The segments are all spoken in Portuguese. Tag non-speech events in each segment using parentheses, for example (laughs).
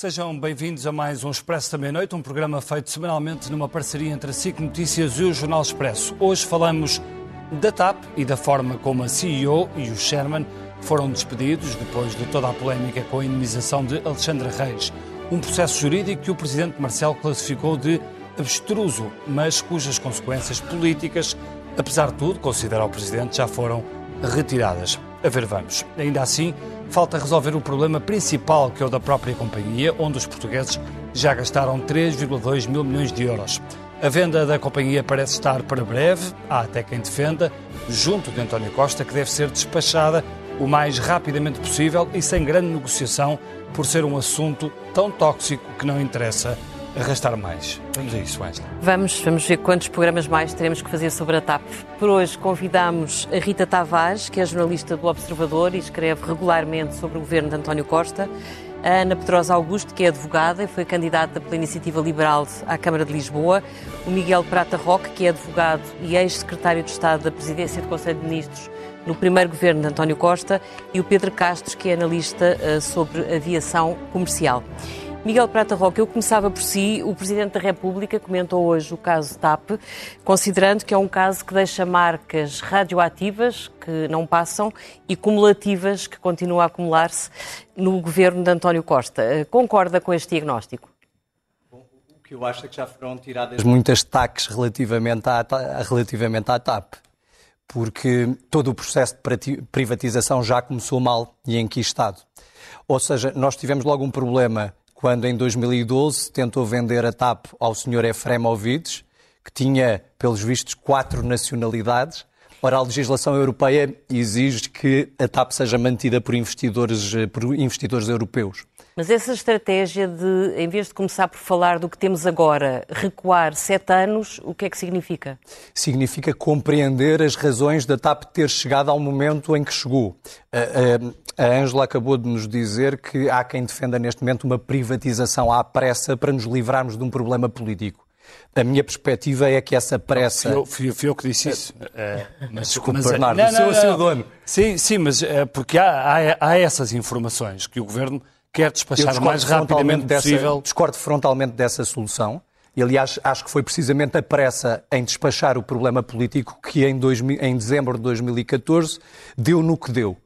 Sejam bem-vindos a mais um Expresso da Meia-Noite, um programa feito semanalmente numa parceria entre a SIC Notícias e o Jornal Expresso. Hoje falamos da TAP e da forma como a CEO e o Sherman foram despedidos depois de toda a polémica com a indemnização de Alexandre Reis. Um processo jurídico que o presidente Marcelo classificou de abstruso, mas cujas consequências políticas, apesar de tudo, considera o presidente, já foram retiradas. A ver, vamos. Ainda assim, falta resolver o problema principal, que é o da própria companhia, onde os portugueses já gastaram 3,2 mil milhões de euros. A venda da companhia parece estar para breve, há até quem defenda, junto de António Costa, que deve ser despachada o mais rapidamente possível e sem grande negociação, por ser um assunto tão tóxico que não interessa arrastar mais. Vamos a isso, Wesley. Vamos, vamos ver quantos programas mais teremos que fazer sobre a TAP. Por hoje convidamos a Rita Tavares, que é jornalista do Observador e escreve regularmente sobre o governo de António Costa. A Ana Pedrosa Augusto, que é advogada e foi candidata pela Iniciativa Liberal à Câmara de Lisboa. O Miguel Prata Roque, que é advogado e ex-secretário de Estado da Presidência do Conselho de Ministros no primeiro governo de António Costa. E o Pedro Castros, que é analista uh, sobre aviação comercial. Miguel Prata Roque, eu começava por si. O Presidente da República comentou hoje o caso TAP, considerando que é um caso que deixa marcas radioativas que não passam e cumulativas que continuam a acumular-se no governo de António Costa. Concorda com este diagnóstico? O que eu acho é que já foram tiradas muitas taques relativamente à, relativamente à TAP, porque todo o processo de privatização já começou mal e estado. Ou seja, nós tivemos logo um problema quando em 2012 tentou vender a TAP ao Sr. Efremovic, que tinha, pelos vistos, quatro nacionalidades. Ora, a legislação europeia exige que a TAP seja mantida por investidores, por investidores europeus. Mas essa estratégia de, em vez de começar por falar do que temos agora, recuar sete anos, o que é que significa? Significa compreender as razões da TAP ter chegado ao momento em que chegou. A Ângela acabou de nos dizer que há quem defenda neste momento uma privatização à pressa para nos livrarmos de um problema político. A minha perspectiva é que essa pressa. Fui eu, fui, fui eu que disse isso. É, mas, Desculpe, mas, Bernardo, não, não, o seu dono. Sim, sim, mas é, porque há, há, há essas informações que o Governo quer despachar o mais rapidamente possível. Dessa, discordo frontalmente dessa solução. E, aliás, acho que foi precisamente a pressa em despachar o problema político que, em, dois, em dezembro de 2014, deu no que deu.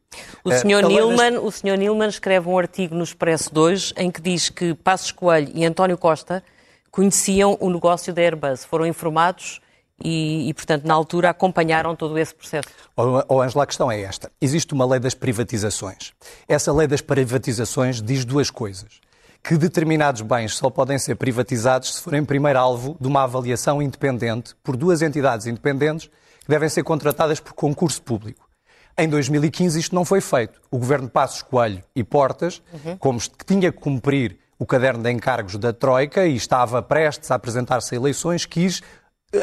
O Sr. Uh, Nilman, o Sr. Nilman escreve um artigo no Expresso 2 em que diz que Passos Coelho e António Costa conheciam o negócio da Airbus, foram informados e, e, portanto, na altura acompanharam todo esse processo. Oh, oh, Angela, a questão é esta. Existe uma lei das privatizações. Essa lei das privatizações diz duas coisas. Que determinados bens só podem ser privatizados se forem primeiro alvo de uma avaliação independente por duas entidades independentes que devem ser contratadas por concurso público. Em 2015 isto não foi feito. O governo Passos Coelho e Portas, uhum. como que tinha que cumprir o caderno de encargos da Troika e estava prestes a apresentar-se a eleições, quis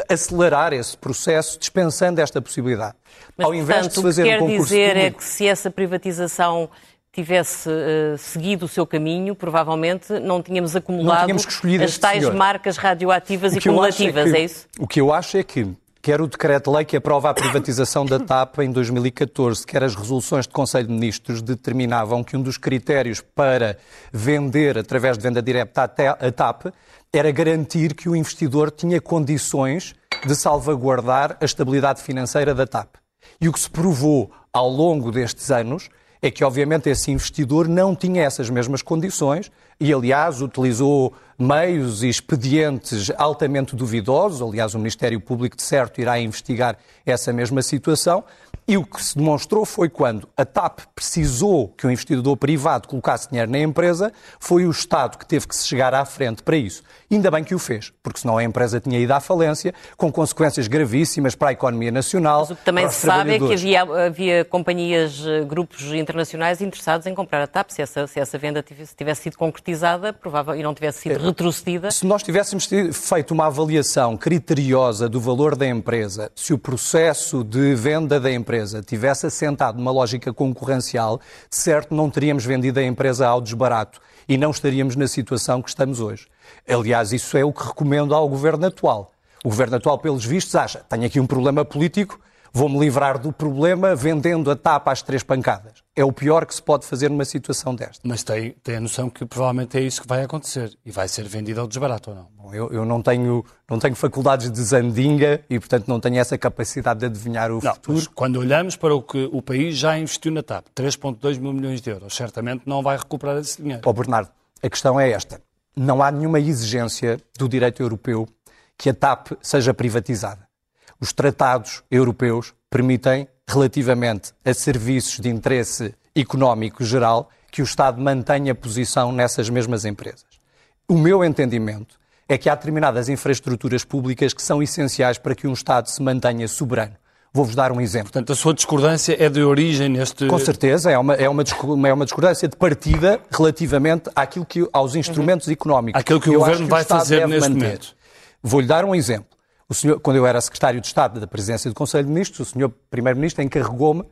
acelerar esse processo dispensando esta possibilidade. Mas, Ao invés portanto, de fazer o que quer um dizer é público... é que se essa privatização tivesse uh, seguido o seu caminho, provavelmente não tínhamos acumulado não tínhamos as tais senhor. marcas radioativas e cumulativas, é, que, é, isso? O que eu acho é que quer o decreto-lei que aprova a privatização da TAP em 2014, quer as resoluções de Conselho de Ministros determinavam que um dos critérios para vender através de venda direta a TAP era garantir que o investidor tinha condições de salvaguardar a estabilidade financeira da TAP. E o que se provou ao longo destes anos é que, obviamente, esse investidor não tinha essas mesmas condições e, aliás, utilizou meios e expedientes altamente duvidosos. Aliás, o Ministério Público, de certo, irá investigar essa mesma situação. E o que se demonstrou foi quando a TAP precisou que um investidor privado colocasse dinheiro na empresa, foi o Estado que teve que se chegar à frente para isso. Ainda bem que o fez, porque senão a empresa tinha ido à falência, com consequências gravíssimas para a economia nacional. Mas o que também se sabe é que havia, havia companhias, eh, grupos internacionais interessados em comprar a TAP, se essa, se essa venda tivesse, tivesse sido concretizada provável, e não tivesse sido retrocedida. Se nós tivéssemos feito uma avaliação criteriosa do valor da empresa, se o processo de venda da empresa tivesse assentado numa lógica concorrencial, certo não teríamos vendido a empresa ao desbarato e não estaríamos na situação que estamos hoje. Aliás, isso é o que recomendo ao governo atual. O governo atual, pelos vistos, acha: tenho aqui um problema político, vou-me livrar do problema vendendo a tapa às três pancadas. É o pior que se pode fazer numa situação desta. Mas tem, tem a noção que provavelmente é isso que vai acontecer e vai ser vendido ao desbarato ou não? Bom, eu, eu não, tenho, não tenho faculdades de zandinga e, portanto, não tenho essa capacidade de adivinhar o não, futuro. quando olhamos para o que o país já investiu na TAP, 3,2 mil milhões de euros, certamente não vai recuperar esse dinheiro. Ó oh, Bernardo, a questão é esta. Não há nenhuma exigência do direito europeu que a TAP seja privatizada. Os tratados europeus permitem, relativamente a serviços de interesse económico geral, que o Estado mantenha posição nessas mesmas empresas. O meu entendimento é que há determinadas infraestruturas públicas que são essenciais para que um Estado se mantenha soberano. Vou-vos dar um exemplo. Portanto, a sua discordância é de origem neste. Com certeza, é uma, é uma, é uma discordância de partida relativamente àquilo que, aos instrumentos uhum. económicos. Aquilo que o Governo que vai fazer neste manter. momento. Vou-lhe dar um exemplo. O senhor, quando eu era secretário de Estado da presidência do Conselho de Ministros, o senhor Primeiro-Ministro encarregou-me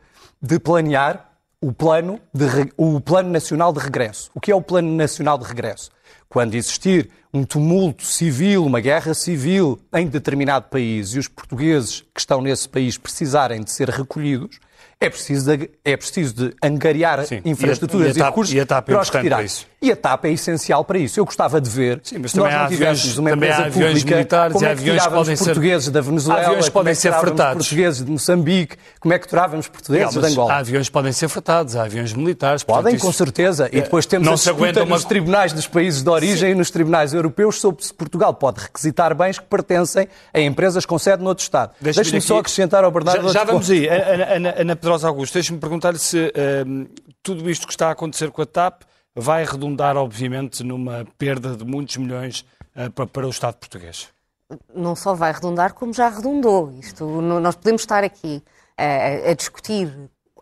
de planear o plano, de, o plano Nacional de Regresso. O que é o Plano Nacional de Regresso? Quando existir um tumulto civil, uma guerra civil em determinado país e os portugueses que estão nesse país precisarem de ser recolhidos, é preciso de, é preciso de angariar Sim, infraestruturas e, a, e, a TAP, e recursos e a TAP é para os retirar. Para isso. E a TAP é essencial para isso. Eu gostava de ver Sim, mas nós não tivéssemos aviões, uma empresa pública, militares como é que aviões podem ser, portugueses da Venezuela, aviões podem como é ser fretados. portugueses de Moçambique, como é que tirávamos portugueses não, de Angola. Há aviões podem ser fretados, há aviões militares. Podem, isso, com certeza. E depois temos não a disputa uma... nos tribunais dos países de origem Sim. e nos tribunais europeus sobre se Portugal pode requisitar bens que pertencem a empresas com sede noutro Estado. Deixe-me só acrescentar ao Bernardo... Já, já vamos aí. Ana, Ana Pedrosa Augusto, deixe-me perguntar-lhe se um, tudo isto que está a acontecer com a TAP vai redundar, obviamente, numa perda de muitos milhões uh, para, para o Estado português. Não só vai redundar, como já redundou. Isto, nós podemos estar aqui a, a discutir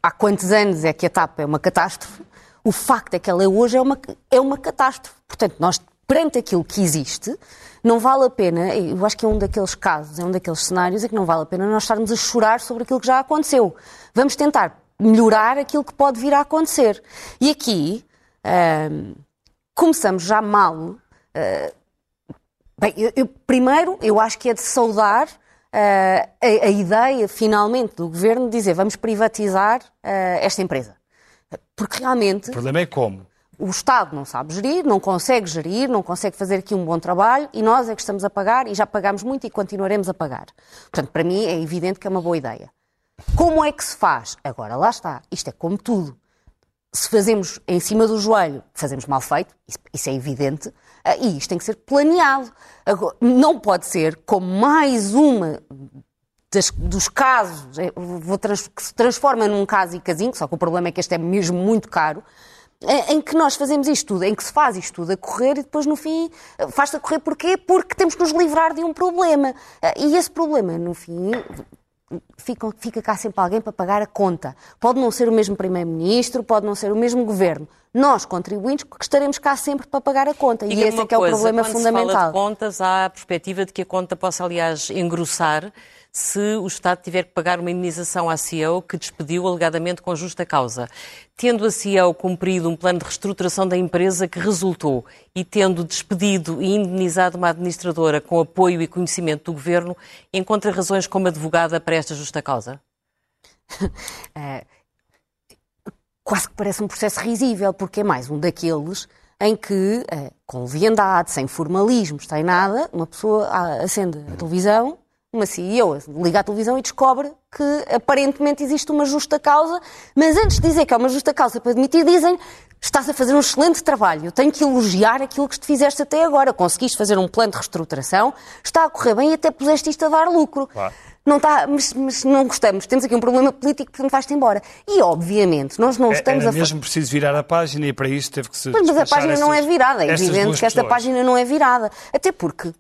há quantos anos é que a TAP é uma catástrofe. O facto é que ela hoje é uma, é uma catástrofe. Portanto, nós, perante aquilo que existe, não vale a pena, eu acho que é um daqueles casos, é um daqueles cenários em que não vale a pena nós estarmos a chorar sobre aquilo que já aconteceu. Vamos tentar melhorar aquilo que pode vir a acontecer. E aqui uh, começamos já mal. Uh, bem, eu, eu, primeiro, eu acho que é de saudar uh, a, a, ideia, finalmente, do governo de dizer vamos privatizar esta empresa. Porque realmente. O problema é como? O Estado não sabe gerir, não consegue gerir, não consegue fazer aqui um bom trabalho e nós é que estamos a pagar e já pagamos muito e continuaremos a pagar. Portanto, para mim é evidente que é uma boa ideia. Como é que se faz? Agora, lá está. Isto é como tudo. Se fazemos em cima do joelho, fazemos mal feito, isso, é evidente, ah, e isto tem que ser planeado. Agora, não pode ser como mais uma das, dos casos é, trans, que se transforma num caso e casinho, só que o problema é que este é mesmo muito caro, em que nós fazemos isto tudo, em que se faz isto tudo a correr e depois no fim faz-se a correr porquê? Porque temos que nos livrar de um problema. Ah, e esse problema, no fim, fica, fica cá sempre alguém para pagar a conta. Pode não ser o mesmo Primeiro-Ministro, pode não ser o mesmo Governo. Nós, contribuintes, estaremos cá sempre para pagar a conta. e esse é que é o problema quando fundamental. Se fala de contas, há a perspectiva de que a conta possa, aliás, engrossar se o Estado tiver que pagar uma indenização à CEO que despediu alegadamente com justa causa. Tendo a CEO cumprido um plano de reestruturação da empresa que resultou e tendo despedido e indenizado uma administradora com apoio e conhecimento do Governo, encontra razões como advogada para esta justa causa? (laughs) é, quase que parece um processo risível, porque é mais um daqueles em que, é, com leviandade, sem formalismo, sem nada, uma pessoa acende a televisão uma CEO liga à televisão e descobre que aparentemente existe uma justa causa, mas antes de dizer que é uma justa causa para admitir, dizem estás a fazer um excelente trabalho, eu tenho que elogiar aquilo que te fizeste até agora, conseguiste fazer um plano de reestruturação, está a correr bem e até puseste isto a dar lucro. Claro. Não está, mas, mas, não gostamos, temos aqui um problema político, portanto vais-te embora. E, obviamente, nós não é, estamos Era a... mesmo preciso virar a página e para isso teve que se Mas, mas a página não é virada, é evidente que esta pessoas. página não é virada. Até porque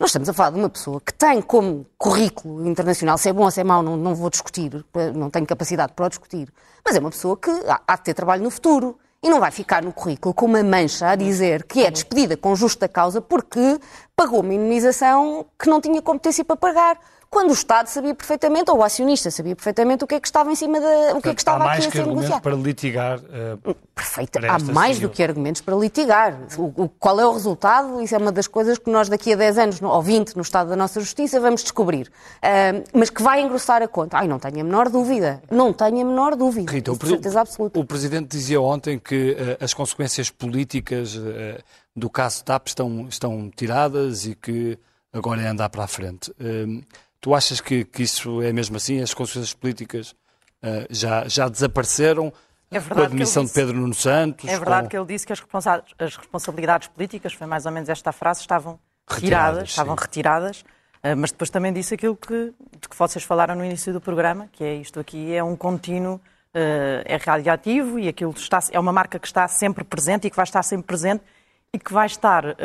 nós estamos a falar de uma pessoa que tem como currículo internacional, se é bom ou se é mau, não, não vou discutir, não tenho capacidade para o discutir, mas é uma pessoa que há, há de ter trabalho no futuro. e não vai ficar no currículo com uma mancha a dizer que é despedida com justa causa porque pagou uma indemnização que não tinha competência para pagar quando o Estado sabia perfeitamente, ou o acionista sabia perfeitamente o que é que estava em cima da, o que é que estava Há mais aqui que a ser negociado. para litigar. Uh, Perfeito. Há mais do que argumentos para litigar. O, o, qual é o resultado? Isso é uma das coisas que nós daqui a 10 anos, ou 20, no estado da nossa justiça, vamos descobrir. Uh, mas que vai engrossar a conta. Ai, não tenho a menor dúvida. Não tenho a menor dúvida. Rita, certeza absoluta. O Presidente dizia ontem que uh, as consequências políticas do caso TAP estão, estão tiradas e que agora é andar para a frente. Tu achas que, que isso é mesmo assim? As consequências políticas uh, já, já desapareceram? É com a admissão de Pedro Nuno Santos? É verdade com... que ele disse que as, responsa as, responsabilidades políticas, foi mais ou menos esta frase, estavam retiradas, estavam retiradas, uh, mas depois também disse aquilo que, de que vocês falaram no início do programa, que é isto aqui é um contínuo, uh, é radioativo e aquilo está, é uma marca que está sempre presente e que vai estar sempre presente e que vai estar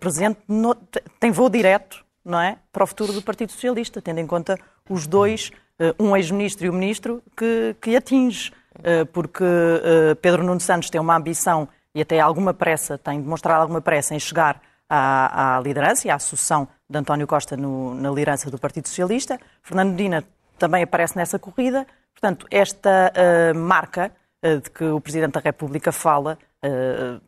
presente, no, tem voo direto não é, para o futuro do Partido Socialista, tendo em conta os dois, eh, um ex-ministro e o um ministro, que, que atinge, eh, porque eh, Pedro Nuno Santos tem uma ambição e até alguma pressa, tem demonstrado alguma pressa em chegar à, à liderança e à sucessão de António Costa no, na liderança do Partido Socialista. Fernando Medina também aparece nessa corrida. Portanto, esta uh, marca uh, de que o Presidente da República fala uh,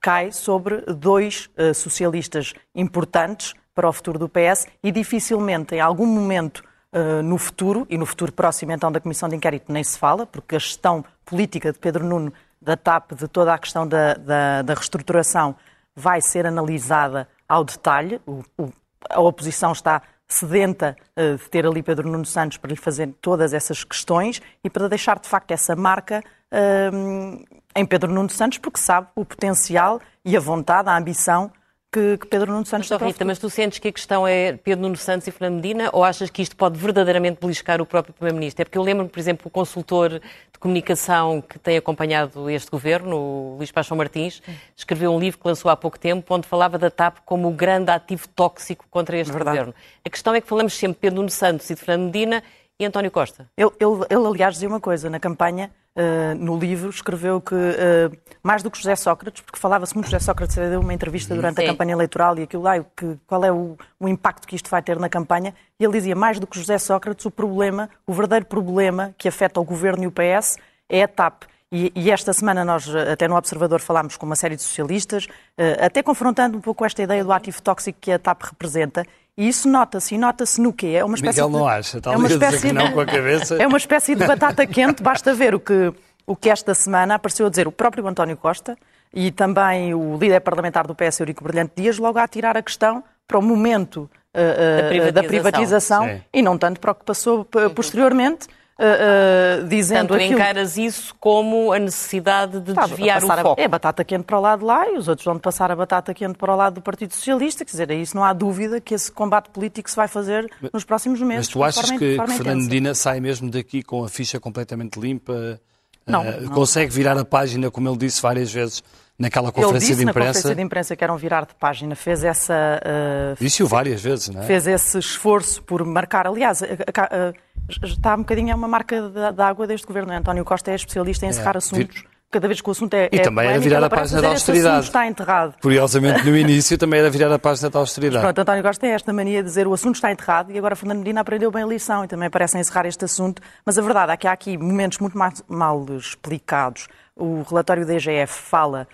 cai sobre dois socialistas importantes para o futuro do PS e dificilmente, em algum momento uh, no futuro, e no futuro próximo então da Comissão de Inquérito nem se fala, porque a gestão política de Pedro Nuno, da TAP, de toda a questão da, da, da reestruturação, vai ser analisada ao detalhe. O, o, a oposição está sedenta uh, de ter ali Pedro Nuno Santos para lhe fazer todas essas questões e para deixar de facto essa marca uh, em Pedro Nuno Santos, porque sabe o potencial e a vontade, a ambição que, que Pedro Nuno Santos mas, Rita, mas tu sentes que a questão é Pedro Nuno Santos e Fernando Medina ou achas que isto pode verdadeiramente beliscar o próprio Primeiro-Ministro? É porque eu lembro, por exemplo, o consultor de comunicação que tem acompanhado este governo, o Luís Paixão Martins, escreveu um livro que lançou há pouco tempo onde falava da TAP como o grande ativo tóxico contra este Verdade. governo. A questão é que falamos sempre de Pedro Nuno Santos e de Fernando Medina e António Costa. Ele, ele, ele aliás, dizia uma coisa na campanha Uh, no livro, escreveu que, uh, mais do que José Sócrates, porque falava-se muito de José Sócrates, deu uma entrevista durante Sim. a campanha eleitoral e aquilo lá, que, qual é o, o, impacto que isto vai ter na campanha, e ele dizia, mais do que José Sócrates, o problema, o verdadeiro problema que afeta o governo e o PS é a TAP. E, e, esta semana nós, até no Observador, falámos com uma série de socialistas, uh, até confrontando um pouco esta ideia do ativo tóxico que a TAP representa, e isso nota-se, e nota-se no quê? É uma espécie Miguel não acha, é uma espécie não com a cabeça. É uma espécie de batata quente, basta ver o que, o que esta semana apareceu a dizer o próprio António Costa e também o líder parlamentar do PS, Eurico Brilhante Dias, logo a tirar a questão para o momento uh, uh, da privatização, da privatização. e não tanto para o que passou posteriormente, uh, uh, dizendo Portanto, aquilo... encaras isso como a necessidade de desviar o foco. A, é batata quente para o lado de lá e os outros vão passar a batata quente para o lado do Partido Socialista. Quer dizer, isso não há dúvida que esse combate político se vai fazer nos próximos meses. Mas tu achas que, que Fernando Medina sai mesmo daqui com a ficha completamente limpa? Não, uh, não. Consegue virar a página, como ele disse várias vezes, naquela conferência de imprensa. na conferência de imprensa que eram virar de página, fez essa... Uh, Disse-o várias vezes, não é? Fez esse esforço por marcar, aliás, uh, está um bocadinho, é uma marca da água deste governo. António Costa é especialista em encerrar é, assuntos. Vir cada vez que o assunto é. E é também era virar a página da austeridade. está enterrado. Curiosamente, no início também era virar a página da austeridade. Pronto, António Costa tem esta mania de dizer o assunto está enterrado e agora Fernando Medina aprendeu bem a lição e também parece encerrar este assunto. Mas a verdade é que há aqui momentos muito mal, mal explicados. O relatório da EGF fala.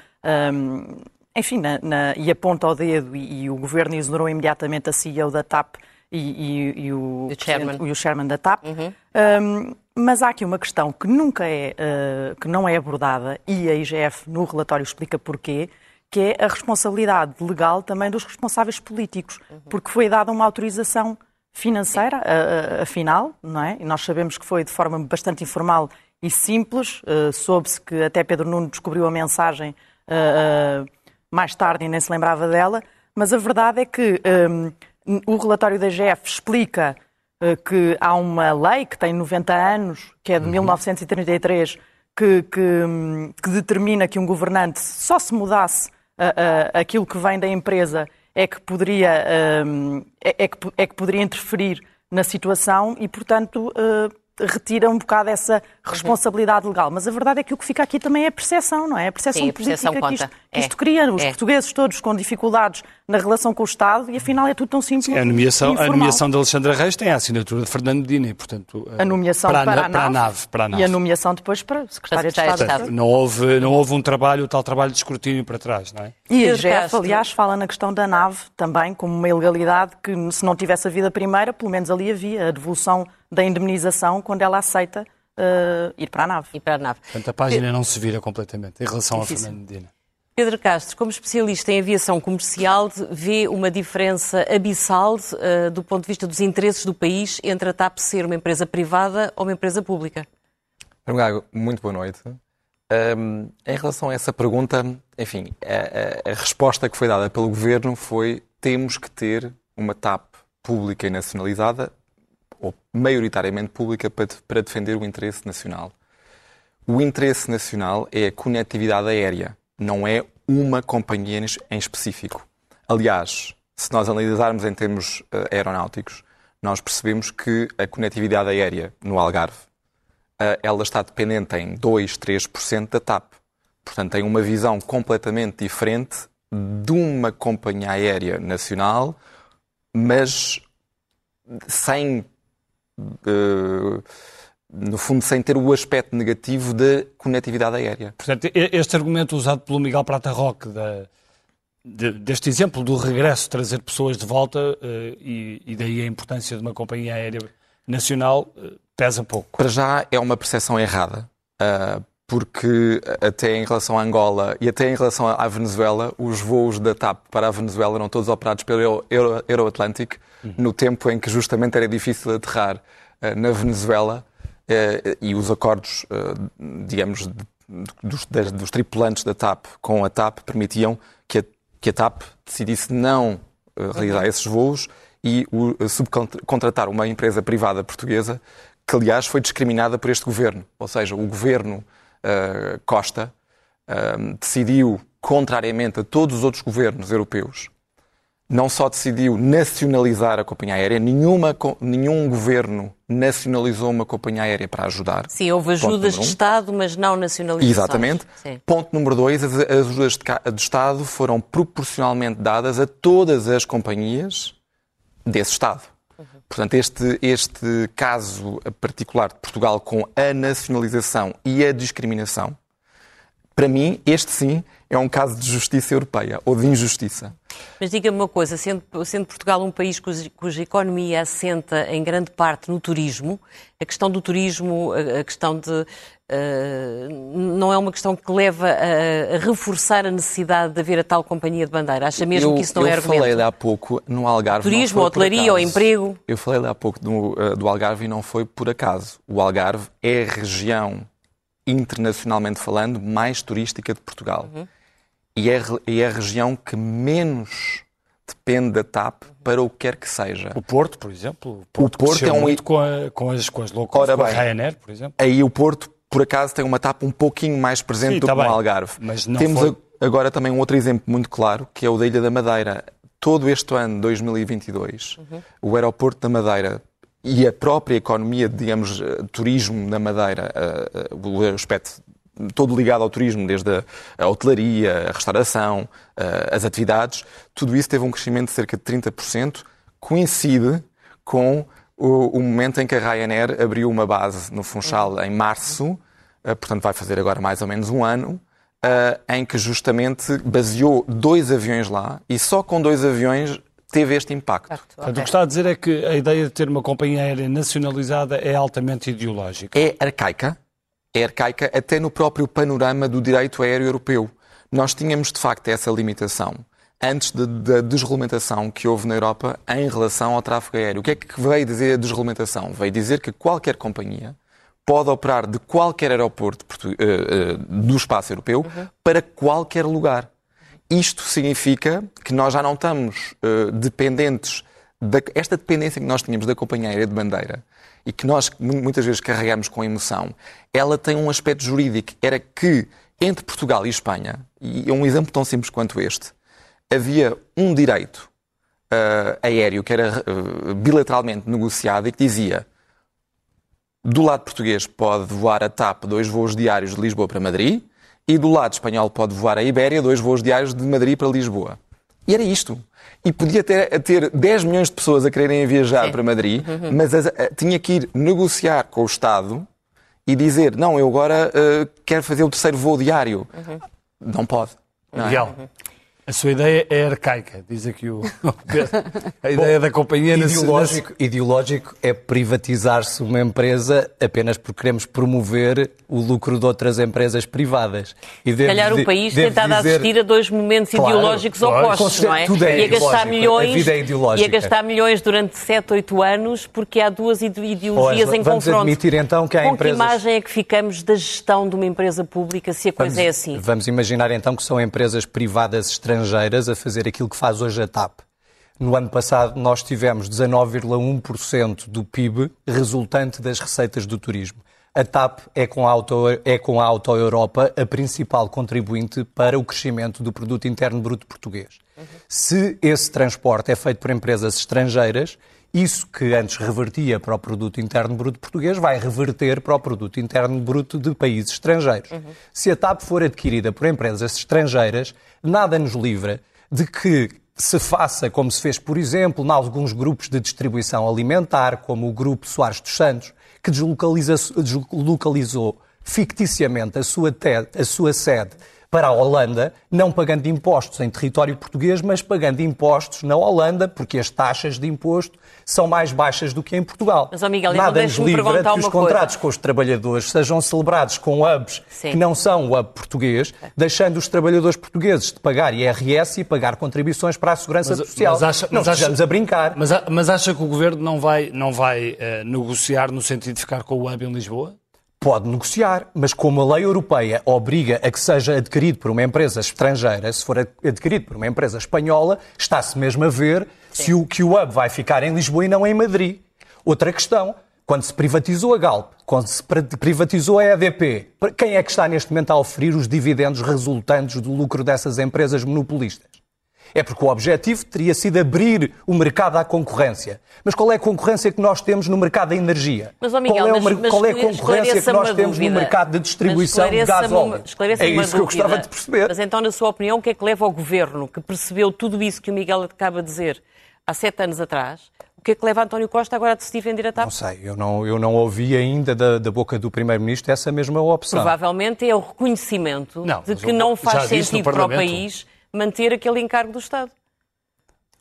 Hum, enfim, na, na, e aponta ao dedo e, e, o governo exonerou imediatamente a CEO da TAP e, e, e o, o, o chairman da TAP. Uhum. Um, mas há aqui uma questão que nunca é, uh, que não é abordada e a IGF no relatório explica porquê, que é a responsabilidade legal também dos responsáveis políticos, uhum. porque foi dada uma autorização financeira, uh, uh, afinal, não é? E nós sabemos que foi de forma bastante informal e simples. Uh, Soube-se que até Pedro Nuno descobriu a mensagem mais tarde e nem se lembrava dela, mas a verdade é que um, o relatório da IGF explica eh, que há uma lei que tem 90 anos, que é de uhum. 1933, que, que, que, determina que um governante só se mudasse uh, uh, aquilo que vem da empresa é que poderia, uh, é, é, que, é, que, poderia interferir na situação e, portanto, retira um bocado essa responsabilidade legal. Mas a verdade é que o que fica aqui também é a percepção, não é? A percepção Sim, a política percepção que isto, conta. que isto É. cria. Os É. portugueses todos com dificuldades na relação com o Estado e afinal é tudo tão simples. A nomeação, e a nomeação de Alexandra Reis tem a assinatura de Fernando Medina e, portanto, A nomeação para, para, a, a para a nave. Para a nave. E a nomeação depois para secretária de Secretária de Estado. Estado. Não houve, não houve um trabalho, o tal trabalho de escrutínio para trás, não é? E a Castro. aliás, fala na questão da nave também como uma ilegalidade que, se não tivesse havido a primeira, pelo menos ali havia a devolução da indemnização quando ela aceita eh, ir para a nave. E para a nave. Portanto, a página não se vira completamente em relação Difícil. Fernando Medina. Pedro Castro, como especialista em aviação comercial, vê uma diferença abissal eh, do ponto de vista dos interesses do país entre a TAP ser uma empresa privada ou uma empresa pública? Muito boa noite. Hum, em relação a essa pergunta, enfim, a, a- a resposta que foi dada pelo Governo foi temos que ter uma TAP pública e nacionalizada, ou maioritariamente pública, para, de- para defender o interesse nacional. O interesse nacional é a conectividade aérea, não é uma companhia em es- em específico. Aliás, se nós analisarmos em termos eh, aeronáuticos, nós percebemos que a conectividade aérea no Algarve eh, ela está dependente em 2, 3% da TAP. Portanto, tem uma visão completamente diferente de uma companhia aérea nacional, mas sem, no fundo, sem ter o aspecto negativo da conectividade aérea. Portanto, este argumento usado pelo Miguel Prata Roque, da- de- deste exemplo do regresso, trazer pessoas de volta, eh, e, e daí a importância de uma companhia aérea nacional, eh, pesa pouco. Para já é uma percepção errada, ah, porque até em relação a Angola e até em relação à Venezuela, os voos da TAP para a Venezuela eram todos operados pelo Euro- Euro- Euroatlantic, no tempo em que justamente era difícil aterrar ah, na Venezuela eh, e os acordos, ah, digamos, dos, das- dos tripulantes da TAP com a TAP permitiam que a, que a TAP decidisse não eh, realizar esses voos e o, eh, subcontratar uma empresa privada portuguesa que, aliás, foi discriminada por este governo. Ou seja, o governo eh, Costa eh, decidiu, contrariamente a todos os outros governos europeus, não só decidiu nacionalizar a companhia aérea, nenhuma, nenhum governo nacionalizou uma companhia aérea para ajudar. Sim, houve ajudas de um. Estado, mas não nacionalizações. Exatamente. Sim. Ponto número dois, as as ajudas de de Estado foram proporcionalmente dadas a todas as companhias desse Estado. Portanto, este, este caso particular de Portugal com a nacionalização e a discriminação, para mim, este sim é um caso de justiça europeia ou de injustiça. Mas diga-me uma coisa, sendo, sendo Portugal um país cuja, cuja economia assenta em grande parte no turismo, a questão do turismo, a, a questão de. eh, não é uma questão que leva a, a reforçar a necessidade de haver a tal companhia de bandeira. Acha mesmo eu, que isso não eu é argumento? falei há pouco no Algarve. Turismo, hotelaria ou emprego? Eu falei há pouco do, eh, do Algarve e não foi por acaso. O Algarve é a região, internacionalmente falando, mais turística de Portugal. Uhum. E é, re- é a região que menos depende da TAP para o que quer que seja. O Porto, por exemplo. O Porto cresceu é um- muito com, a- com as, com as Ora com a bem. Ryanair, por exemplo. Aí o Porto, por acaso, tem uma TAP um pouquinho mais presente Sim, do tá que no bem. Algarve. Mas não Temos foi- a- agora também um outro exemplo muito claro, que é o da Ilha da Madeira. Todo este ano, 2022, o aeroporto da Madeira e a própria economia, digamos, eh, turismo da Madeira, eh, eh, o aspecto todo ligado ao turismo, desde a, a hotelaria, a restauração, as atividades, tudo isso teve um crescimento de cerca de 30%, coincide com o, o momento em que a Ryanair abriu uma base no Funchal em março, eh, portanto vai fazer agora mais ou menos um ano, eh, em que justamente baseou dois aviões lá e só com dois aviões teve este impacto. Portanto, o que está a dizer é que a ideia de ter uma companhia aérea nacionalizada é altamente ideológica. é arcaica, é arcaica até no próprio panorama do direito aéreo europeu. Nós tínhamos, de facto, essa limitação antes de- da desregulamentação que houve na Europa em relação ao tráfego aéreo. O que é que veio dizer a desregulamentação? Veio dizer que qualquer companhia pode operar de qualquer aeroporto eh, eh, do espaço europeu para qualquer lugar. Isto significa que nós já não estamos eh, dependentes da, esta dependência que nós tínhamos da companhia aérea de bandeira e que nós mu- muitas vezes carregamos com emoção, ela tem um aspecto jurídico. Era que entre Portugal e Espanha, e é um exemplo tão simples quanto este, havia um direito eh, aéreo que era eh, bilateralmente negociado e que dizia Do lado português pode voar a TAP dois voos diários de Lisboa para Madrid e do lado espanhol pode voar a Ibéria dois voos diários de Madrid para Lisboa. E era isto. E podia ter, ter 10 milhões de pessoas a quererem viajar Sim. para Madrid, uhum. mas a, a, tinha que ir negociar com o Estado e dizer: não, eu agora uh, quero fazer o terceiro voo diário. Uhum. Não pode. Não é? Uhum. A sua ideia é arcaica, diz aqui o. (laughs) A ideia Bom, da companhia... Ideológico, nesse... ideológico é privatizar-se uma empresa apenas porque queremos promover o lucro de outras empresas privadas. E Se calhar o país tem estado dizer... a assistir a dois momentos claro, ideológicos claro, opostos, não é? Tudo é e a gastar milhões, a vida é ideológica. E a gastar milhões durante 7, 8 anos porque há duas ideologias Olha, em vamos confronto. admitir então que há Com empresas... que imagem é que ficamos da gestão de uma empresa pública se a coisa vamos, é assim? Vamos imaginar então que são empresas privadas estrangeiras a fazer fazer aquilo que faz hoje a TAP. No ano passado, nós tivemos 19,1% do PIB resultante das receitas do turismo. A TAP é com a, Auto, é com a Auto Europa a principal contribuinte para o crescimento do produto interno bruto português. Uhum. Se esse transporte é feito por empresas estrangeiras, isso que antes revertia para o produto interno bruto português vai reverter para o produto interno bruto de países estrangeiros. Uhum. Se a TAP for adquirida por empresas estrangeiras, nada nos livra de que se faça como se fez, por exemplo, em alguns grupos de distribuição alimentar, como o Grupo Soares dos Santos, que deslocalizou ficticiamente a sua, a sua sede para a Holanda, não pagando impostos em território português, mas pagando impostos na Holanda, porque as taxas de imposto são mais baixas do que em Portugal. Mas, oh Miguel, Nada nos livra que os contratos coisa. com os trabalhadores sejam celebrados com hubs Sim. que não são o hub português, deixando os trabalhadores portugueses de pagar IRS e pagar contribuições para a segurança mas, social. Mas acha, não mas estejamos acha, a brincar. Mas, mas acha que o Governo não vai, não vai uh, negociar no sentido de ficar com o hub em Lisboa? Pode negociar, mas como a lei europeia obriga a que seja adquirido por uma empresa estrangeira, se for adquirido por uma empresa espanhola, está-se mesmo a ver se o, que o hub vai ficar em Lisboa e não em Madrid. Outra questão, quando se privatizou a Galp, quando se privatizou a EDP, quem é que está neste momento a oferir os dividendos resultantes do lucro dessas empresas monopolistas? É porque o objetivo teria sido abrir o mercado à concorrência. Mas qual é a concorrência que nós temos no mercado da energia? Mas, oh Miguel, qual, é, mas, mas qual é a concorrência que nós temos dúvida. no mercado de distribuição de gás óleo? É isso que eu gostava de perceber. Mas então, na sua opinião, o que é que leva ao Governo, que percebeu tudo isso que o Miguel acaba de dizer há sete anos atrás, o que é que leva António Costa agora a decidir vender a TAP? Não sei, eu não, eu não ouvi ainda da, da boca do Primeiro-Ministro essa mesma opção. Provavelmente é o reconhecimento não, de que não faz sentido para o país manter aquele encargo do Estado.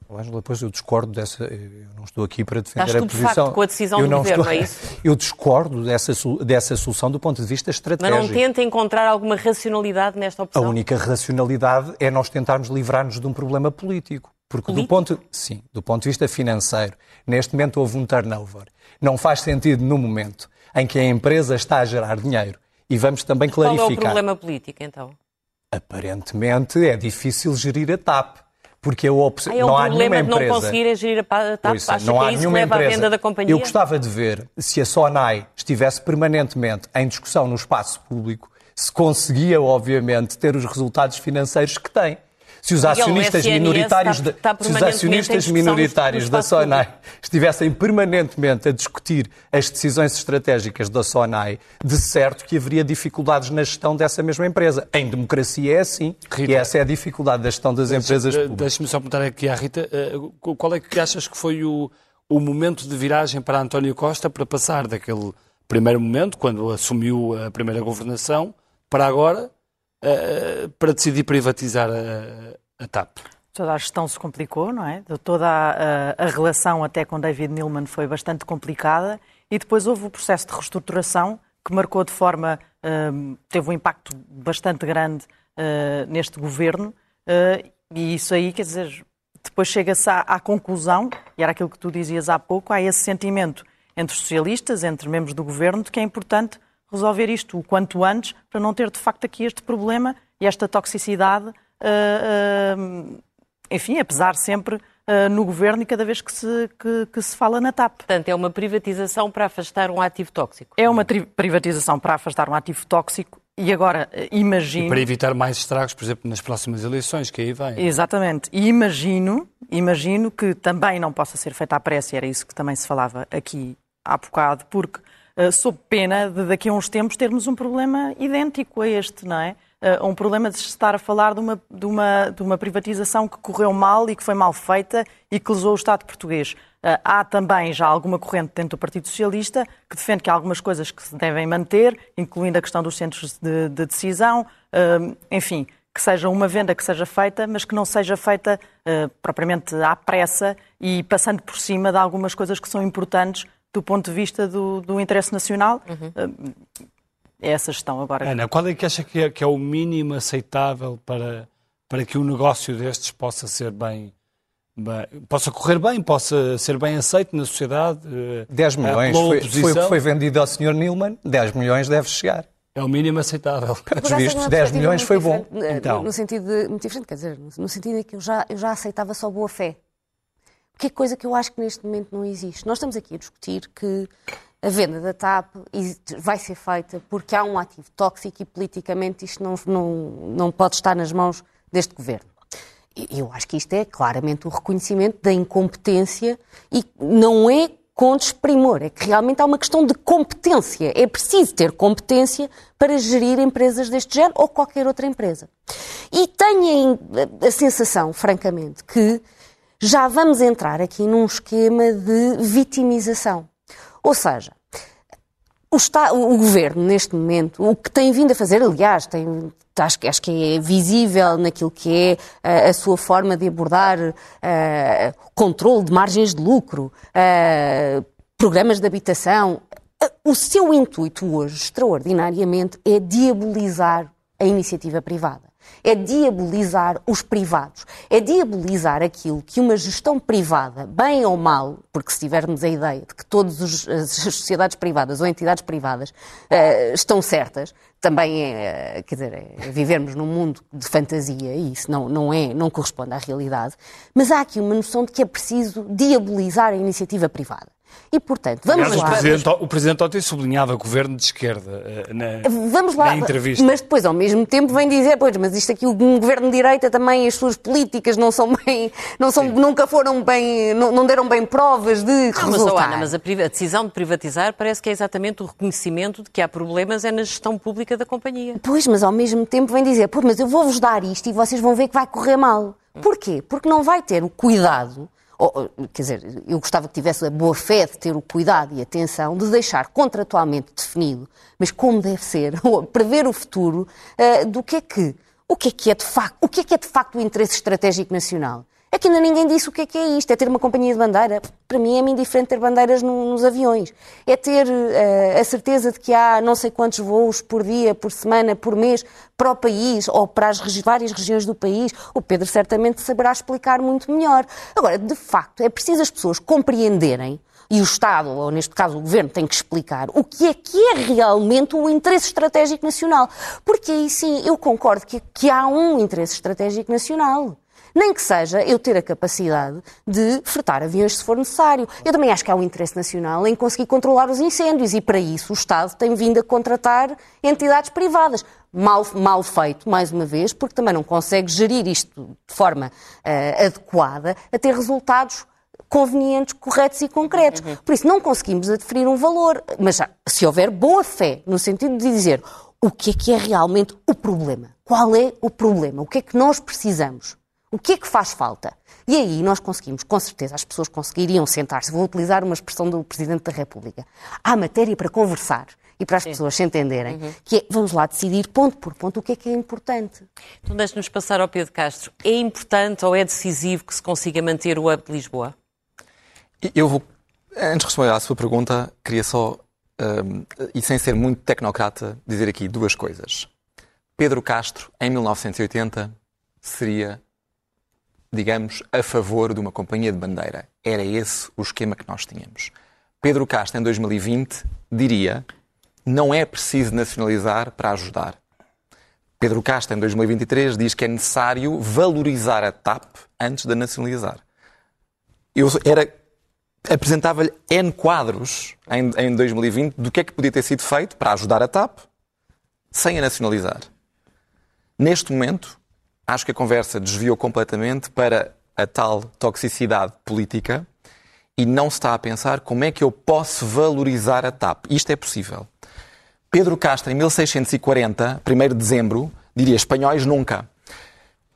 Ângela, depois eu discordo dessa. Eu não estou aqui para defender Estás a posição. com a decisão eu do governo, estou, é (laughs) isso? Eu discordo dessa, dessa solução do ponto de vista estratégico. Mas não tenta encontrar alguma racionalidade nesta opção? A única racionalidade é nós tentarmos livrar-nos de um problema político. Porque político? do ponto, sim, do ponto de vista financeiro, neste momento houve um turnover. Não faz sentido no momento em que a empresa está a gerar dinheiro. E vamos também clarificar. Qual é o problema político, então? Aparentemente é difícil gerir a TAP porque a opção. Ah, é um não há nenhuma de não conseguir gerir a TAP? Ouça, não há que é nenhuma leva empresa. à venda da companhia? Eu gostava de ver se a Sonai estivesse permanentemente em discussão no espaço público, se conseguia, obviamente, ter os resultados financeiros que tem. Se os acionistas minoritários, está, está se os acionistas minoritários da Sonai estivessem permanentemente a discutir as decisões estratégicas da Sonai, de certo que haveria dificuldades na gestão dessa mesma empresa. Em democracia é assim, Rita, e essa é a dificuldade da gestão das empresas públicas. Deixe-me só perguntar aqui à Rita, eh, qual é que achas que foi o, o momento de viragem para António Costa para passar daquele primeiro momento, quando assumiu a primeira governação, para agora uh, para decidir privatizar a, a, TAP? Toda a gestão se complicou, não é? Toda a, a, relação até com David Neilman foi bastante complicada e depois houve o processo de reestruturação que marcou de forma, uh, teve um impacto bastante grande uh, neste governo e isso aí, quer dizer, depois chega-se à, à, conclusão, e era aquilo que tu dizias há pouco, há esse sentimento entre socialistas, entre membros do governo, de que é importante resolver isto o quanto antes, para não ter de facto aqui este problema e esta toxicidade, uh, uh, enfim, apesar sempre uh, no governo e cada vez que se, que, que, se fala na TAP. Portanto, é uma privatização para afastar um ativo tóxico. É uma privatização para afastar um ativo tóxico e agora, imagino... E para evitar mais estragos, por exemplo, nas próximas eleições que aí vêm. Exatamente. E imagino, imagino que também não possa ser feita à pressa, era isso que também se falava aqui há bocado, porque uh, sob pena de daqui a uns tempos termos um problema idêntico a este, não é? Uh, um problema de estar a falar de uma, de, uma, de uma privatização que correu mal e que foi mal feita e que lesou o Estado português. Uh, há também já alguma corrente dentro do Partido Socialista que defende que há algumas coisas que se devem manter, incluindo a questão dos centros de, de decisão, uh, enfim, que seja uma venda que seja feita, mas que não seja feita propriamente à pressa e passando por cima de algumas coisas que são importantes do ponto de vista do, do interesse nacional. Uhum é essa gestão agora. Ana, qual é que acha que é, que é o mínimo aceitável para, para que um negócio destes possa ser bem, bem, possa correr bem, possa ser bem aceito na sociedade? 10 eh, milhões foi, foi, foi vendido ao Sr. Nilman, 10 milhões deve chegar. É o mínimo aceitável. Pelos vistos, 10 milhões foi bom. Eh, então. No sentido de, muito diferente, quer dizer, no sentido de que eu já, eu já aceitava só boa fé. Que é coisa que eu acho que neste momento não existe. Nós estamos aqui a discutir que a venda da TAP vai ser feita porque há um ativo tóxico e politicamente isto não, não, não pode estar nas mãos deste governo. Eu acho que isto é claramente o reconhecimento da incompetência e não é com desprimor, é que realmente há uma questão de competência. É preciso ter competência para gerir empresas deste género ou qualquer outra empresa. E tenho a sensação, francamente, que já vamos entrar aqui num esquema de vitimização. Ou seja, o, o, governo, neste momento, o que tem vindo a fazer, aliás, tem, acho, acho que é visível naquilo que é a, a sua forma de abordar uh, controle de margens de lucro, uh, programas de habitação. Uh, o seu intuito hoje, extraordinariamente, é diabolizar a iniciativa privada é diabolizar os privados, é diabolizar aquilo que uma gestão privada, bem ou mal, porque se tivermos a ideia de que todas as sociedades privadas ou entidades privadas uh, estão certas, também é, quer dizer, é vivermos num mundo de fantasia e isso não, não, é, não corresponde à realidade, mas há aqui uma noção de que é preciso diabolizar a iniciativa privada. E, portanto, vamos Aliás, lá. O Presidente, o Presidente ontem sublinhava governo de esquerda eh, na, vamos lá, na entrevista. Mas depois, ao mesmo tempo, vem dizer, pois, mas isto aqui, um governo de direita também, as suas políticas não são bem, não são, nunca foram bem, não, não deram bem provas de não, resultar. Mas, Ana, mas a, a decisão de privatizar parece que é exatamente o reconhecimento de que há problemas é na gestão pública da companhia. Pois, mas ao mesmo tempo vem dizer, pois, mas eu vou-vos dar isto e vocês vão ver que vai correr mal. Porquê? Porque não vai ter o cuidado quer dizer, eu gostava que tivesse a boa fé de ter o cuidado e atenção de deixar contratualmente definido, mas como deve ser, (laughs) prever o futuro uh, do que é que o que é que é de facto, o que é que é de facto o interesse estratégico nacional? É que ainda ninguém disse o que é que é isto. É ter uma companhia de bandeira. Para mim é-me indiferente ter bandeiras nos aviões. É ter uh, a certeza de que há não sei quantos voos por dia, por semana, por mês para o país ou para as regi várias regiões do país. O Pedro certamente saberá explicar muito melhor. Agora, de facto, é preciso as pessoas compreenderem e o Estado, ou neste caso o Governo, tem que explicar o que é que é realmente o interesse estratégico nacional. Porque aí sim, eu concordo que, que há um interesse estratégico nacional. Nem que seja eu ter a capacidade de fretar aviões se for necessário. Eu também acho que há um interesse nacional em conseguir controlar os incêndios e, para isso, o Estado tem vindo a contratar entidades privadas. Mal, mal feito, mais uma vez, porque também não consegue gerir isto de forma uh, adequada a ter resultados convenientes, corretos e concretos. Uhum. Por isso, não conseguimos aderir um valor. Mas se houver boa fé, no sentido de dizer o que é que é realmente o problema, qual é o problema, o que é que nós precisamos, o que é que faz falta? E aí nós conseguimos, com certeza, as pessoas conseguiriam sentar-se. Vou utilizar uma expressão do Presidente da República. Há matéria para conversar e para as Sim. pessoas se entenderem, uhum. que é, vamos lá decidir ponto por ponto o que é que é importante. Então deixe-nos passar ao Pedro Castro. É importante ou é decisivo que se consiga manter o Hub de Lisboa? Eu vou, antes de responder à sua pergunta, queria só, um, e sem ser muito tecnocrata, dizer aqui duas coisas. Pedro Castro, em 1980, seria digamos, a favor de uma companhia de bandeira. Era esse o esquema que nós tínhamos. Pedro Castro, em 2020, diria não é preciso nacionalizar para ajudar. Pedro Castro, em 2023, diz que é necessário valorizar a TAP antes de nacionalizar. Eu era apresentava-lhe N quadros em, em 2020 do que é que podia ter sido feito para ajudar a TAP sem a nacionalizar. Neste momento, acho que a conversa desviou completamente para a tal toxicidade política e não se está a pensar como é que eu posso valorizar a TAP. Isto é possível. Pedro Castro, em 1640, 1 de dezembro, diria espanhóis nunca.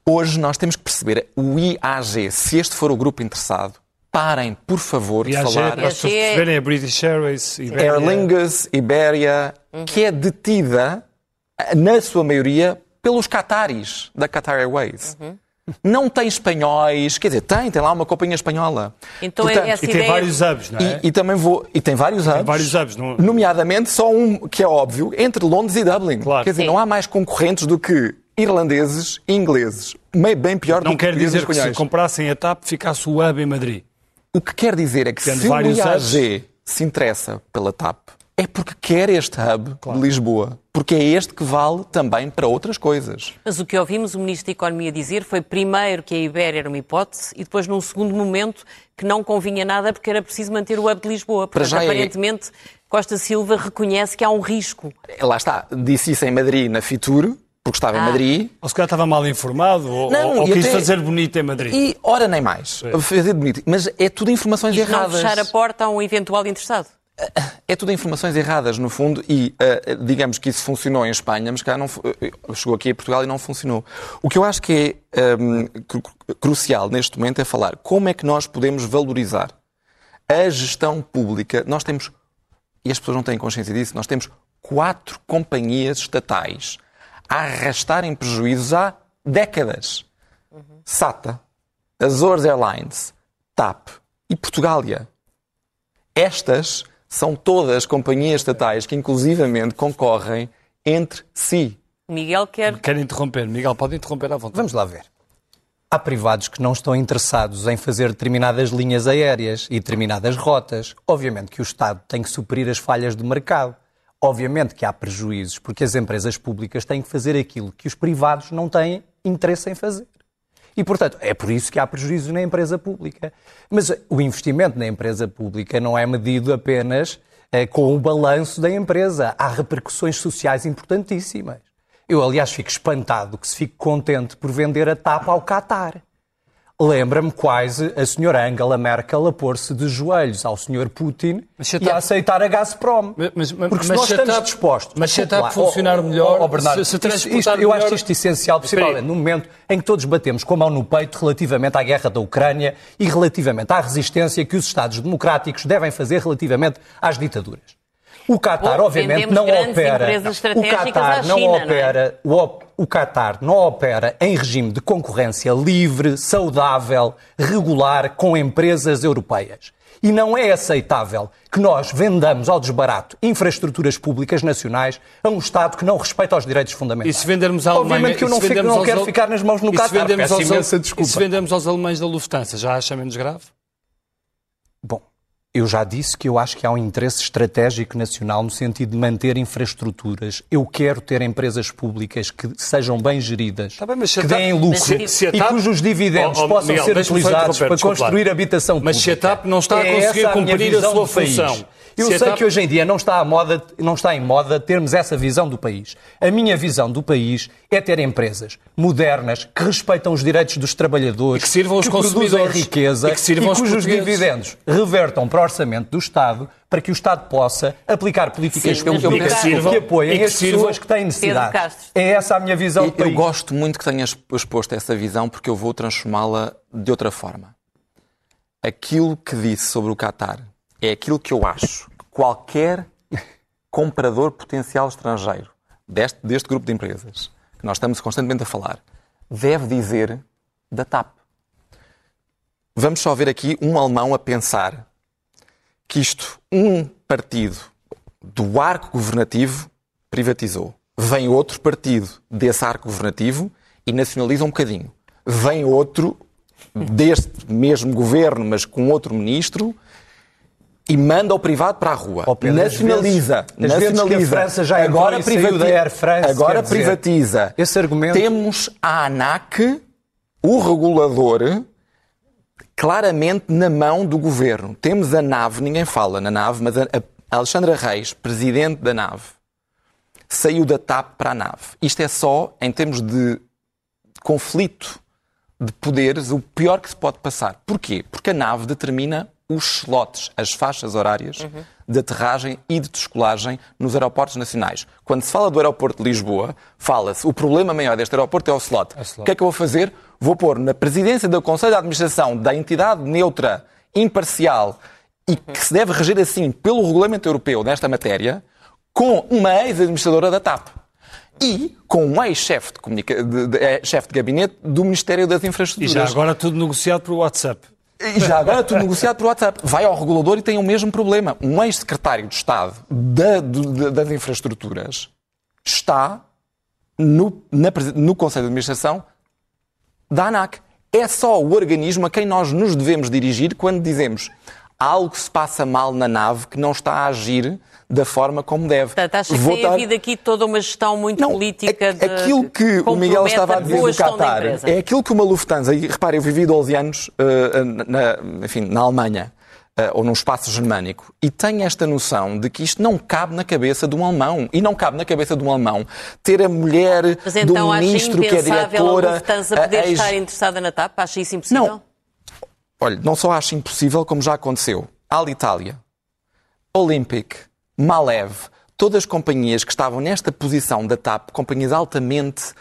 Hoje nós temos que perceber o IAG, se este for o grupo interessado, parem, por favor, de falar. para as pessoas IAG é- perceberem, a British Airways, Iberia. Aer Lingus, Iberia, que é detida, na sua maioria, pelos cataris da Qatar Airways. Não tem espanhóis, quer dizer, tem, tem lá uma companhia espanhola. Então é Portanto, essa E tem ideia- vários hubs, não é? e, e também vou. E tem vários hubs. vários hubs, não- Nomeadamente só um que é óbvio, entre Londres e Dublin. Claro. Quer dizer, Sim. não há mais concorrentes do que irlandeses e ingleses. Meio bem pior Não do que quer portugueses e dizer que se comprassem a TAP ficasse o hub em Madrid. O que quer dizer é que Tendo se o IAG se interessa pela TAP, é porque quer este hub de Lisboa. Porque é este que vale também para outras coisas. Mas o que ouvimos o Ministro da Economia dizer foi primeiro que a Ibéria era uma hipótese e depois, num segundo momento, que não convinha nada porque era preciso manter o hub de Lisboa. Portanto, já é- aparentemente, Costa Silva reconhece que há um risco. Lá está, disse isso em Madrid, na Fitur, porque estava em Ah. Madrid. Ou se calhar estava mal informado, ou, Não, ou e quis até- fazer bonito em Madrid. E, ora, nem mais. Fazer bonito. Mas é tudo informações E não erradas. fechar a porta a um eventual interessado. É tudo informações erradas, no fundo, e uh, digamos que isso funcionou em Espanha, mas cá não uh, chegou aqui a Portugal e não funcionou. O que eu acho que é um, cru- crucial neste momento é falar como é que nós podemos valorizar a gestão pública. Nós temos, e as pessoas não têm consciência disso, nós temos quatro companhias estatais a arrastarem prejuízos há décadas. SATA, Azores Airlines, TAP e Portugália. Estas são todas companhias estatais que, inclusivamente, concorrem entre si. Miguel quer. Quero interromper. Miguel, pode interromper à vontade. Vamos lá ver. Há privados que não estão interessados em fazer determinadas linhas aéreas e determinadas rotas. Obviamente que o Estado tem que suprir as falhas do mercado. Obviamente que há prejuízos, porque as empresas públicas têm que fazer aquilo que os privados não têm interesse em fazer. E, portanto, é por isso que há prejuízo na empresa pública. Mas o investimento na empresa pública não é medido apenas eh, com o balanço da empresa. Há repercussões sociais importantíssimas. Eu, aliás, fico espantado que se fique contente por vender a tapa ao Qatar. Lembra-me quase a senhora Angela Merkel a pôr-se de joelhos ao senhor Putin Mas e a aceitar a Gazprom. Mas- mas- Porque se nós estamos dispostos... mas se a funcionar melhor, oh, oh, Bernardo, se- se isto- isto eu acho melhor- isto essencial, principalmente no momento em que todos batemos com a mão no peito relativamente à guerra da Ucrânia e relativamente à resistência que os Estados democráticos devem fazer relativamente às ditaduras. O Qatar, obviamente, não grandes opera. O Qatar não China, não é? opera. O, Qatar não opera em regime de concorrência livre, saudável, regular com empresas europeias. E não é aceitável que nós vendamos ao desbarato infraestruturas públicas nacionais a um Estado que não respeita os direitos E fundamentais. se vendermos à Alemanha... Obviamente que eu e não, fico, não quero al- ficar nas mãos no e se Qatar. vendemos Peço aos E se vendemos aos alemães da Lufthansa, já acha menos grave? Bom, eu já disse que eu acho que há um interesse estratégico nacional no sentido de manter infraestruturas. Eu quero ter empresas públicas que sejam bem geridas, Tá bem, mas a que TAP- deem lucro Mas se- se a e TAP- cujos dividendos Oh, oh, possam Miguel, ser utilizados para construir habitação Mas se a pública. TAP não está a É conseguir minha cumprir a sua do país. Eu sei que hoje em dia não está, à moda, não está em moda termos essa visão do país. A minha visão do país é ter empresas modernas que respeitam os direitos dos trabalhadores, E que sirvam aos produzem consumidores. riqueza E que sirvam aos cujos dividendos revertam para o orçamento do Estado para que o Estado possa aplicar políticas Sim, públicas que, que sirvam- apoiem e que as pessoas que têm necessidade. É essa a minha visão do Eu, país. eu gosto muito que tenhas exposto essa visão porque eu vou transformá-la de outra forma. Aquilo que disse sobre o Qatar é aquilo que eu acho que qualquer comprador potencial estrangeiro deste, deste grupo de empresas que nós estamos constantemente a falar deve dizer da TAP. Vamos só ver aqui um alemão a pensar que isto, um partido do arco governativo privatizou. Vem outro partido desse arco governativo e nacionaliza um bocadinho. Vem outro deste mesmo governo, mas com outro ministro, e manda o privado para a rua. Ó Pedro, nacionaliza. vezes- que a nacionaliza. França já agora saiu da Air France, Agora privatiza. esse argumento- Temos a ANAC, o regulador, claramente na mão do governo. Temos a nave, ninguém fala na nave, mas a, a Alexandra Reis, presidente da nave, saiu da TAP para a nave. Isto é só, em termos de conflito de poderes, o pior que se pode passar. Porquê? Porque a nave determina os slots, as faixas horárias uhum. de aterragem e de descolagem nos aeroportos nacionais. Quando se fala do aeroporto de Lisboa, fala-se o problema maior deste aeroporto é o slot. É slot. O que é que eu vou fazer? Vou pôr na presidência do Conselho de Administração da entidade neutra, imparcial e uhum. que se deve reger assim pelo regulamento europeu nesta matéria, com uma ex-administradora da TAP e com um ex-chefe de, de, de, de, de gabinete do Ministério das Infraestruturas. E já agora tudo negociado por WhatsApp. E já agora tudo negociado por WhatsApp. Vai ao regulador e tem o mesmo problema. Um ex-secretário de Estado da, das infraestruturas está no, na, no Conselho de Administração da ANAC. É só o organismo a quem nós nos devemos dirigir quando dizemos algo se passa mal na nave que não está a agir da forma como deve. Portanto, acha que Votar... tem havido aqui toda uma gestão muito não, política de... Aquilo que o Miguel estava a dizer do Qatar é aquilo que uma Lufthansa, e repare, eu vivi 12 anos uh, na, enfim, na Alemanha, uh, ou num espaço germânico, e tenho esta noção de que isto não cabe na cabeça de um alemão. E não cabe na cabeça de um alemão ter a mulher Mas então, do ministro que é diretora... a Lufthansa poder a, estar interessada na TAP? Acha isso impossível? Não. Olha, não só acho impossível, como já aconteceu. Alitalia, Olympic, Malev, todas as companhias que estavam nesta posição da TAP, companhias altamente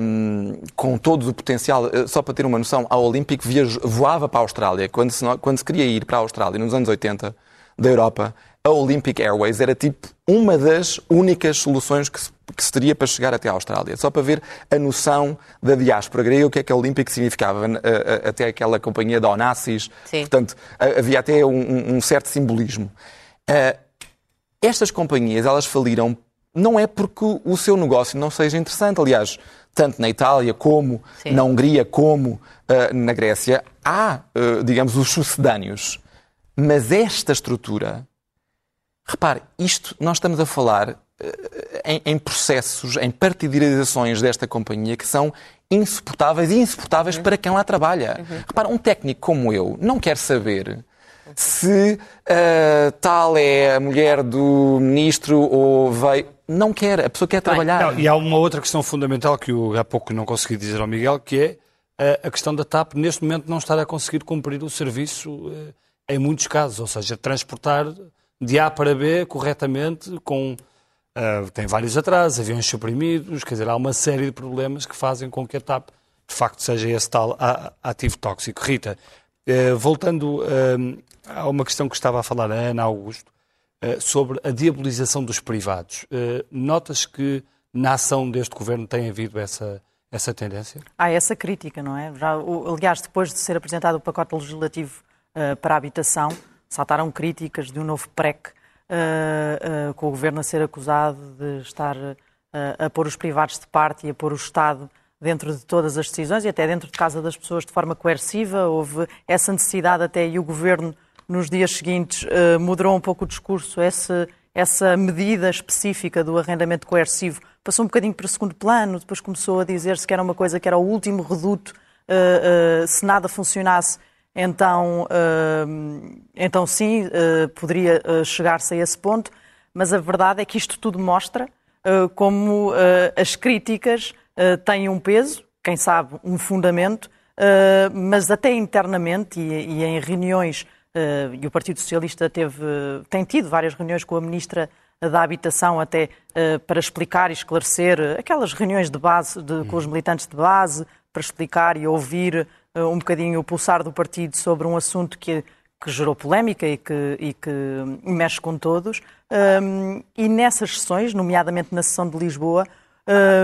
um, com todo o potencial, eh, só para ter uma noção, a Olympic voava para a Austrália. Quando se, quando se queria ir para a Austrália, nos anos 80, da Europa, a Olympic Airways era tipo uma das únicas soluções que se, que se teria para chegar até a Austrália. Só para ver a noção da diáspora grega, o que é que a Olympic significava, até aquela companhia da Onassis. Sim. Portanto, havia até um, um certo simbolismo. Uh, estas companhias, elas faliram não é porque o seu negócio não seja interessante. Aliás, tanto na Itália como Sim. na Hungria como uh, na Grécia, há, uh, digamos, os sucedâneos. Mas esta estrutura, repare, isto nós estamos a falar em, em, processos, em partidarizações desta companhia que são insuportáveis e insuportáveis uhum. para quem lá trabalha. Uhum. Repare, um técnico como eu não quer saber se uh, tal é a mulher do ministro ou veio. Não quer, a pessoa quer trabalhar. Não, e há uma outra questão fundamental que eu há pouco não consegui dizer ao Miguel, que é uh, a questão da TAP neste momento não estar a conseguir cumprir o serviço uh, em muitos casos, ou seja, transportar de A para B corretamente com Uh, tem vários atrasos, aviões suprimidos, quer dizer, há uma série de problemas que fazem com que a TAP de facto seja esse tal ativo tóxico. Rita, uh, voltando uh, há uma questão que estava a falar a Ana Augusto sobre a diabolização dos privados. Notas que na ação deste governo tem havido essa, essa tendência? Há essa crítica, não é? Já, aliás, depois de ser apresentado o pacote legislativo para a habitação, saltaram críticas de um novo PREC, com o governo a ser acusado de estar a pôr os privados de parte e a pôr o Estado dentro de todas as decisões e até dentro de casa das pessoas de forma coerciva. Houve essa necessidade até e o governo nos dias seguintes uh, moderou um pouco o discurso, essa, essa medida específica do arrendamento coercivo passou um bocadinho para o segundo plano, depois começou a dizer-se que era uma coisa que era o último reduto, uh, uh, se nada funcionasse, então, então sim, poderia chegar-se a esse ponto, mas a verdade é que isto tudo mostra como as críticas têm um peso, quem sabe um fundamento, mas até internamente e, em reuniões e o Partido Socialista teve, tem tido várias reuniões com a Ministra da Habitação até para explicar e esclarecer aquelas reuniões de base de, com os militantes de base, para explicar e ouvir um bocadinho o pulsar do partido sobre um assunto que, que gerou polémica e que, e que mexe com todos. Um, e nessas sessões, nomeadamente na sessão de Lisboa,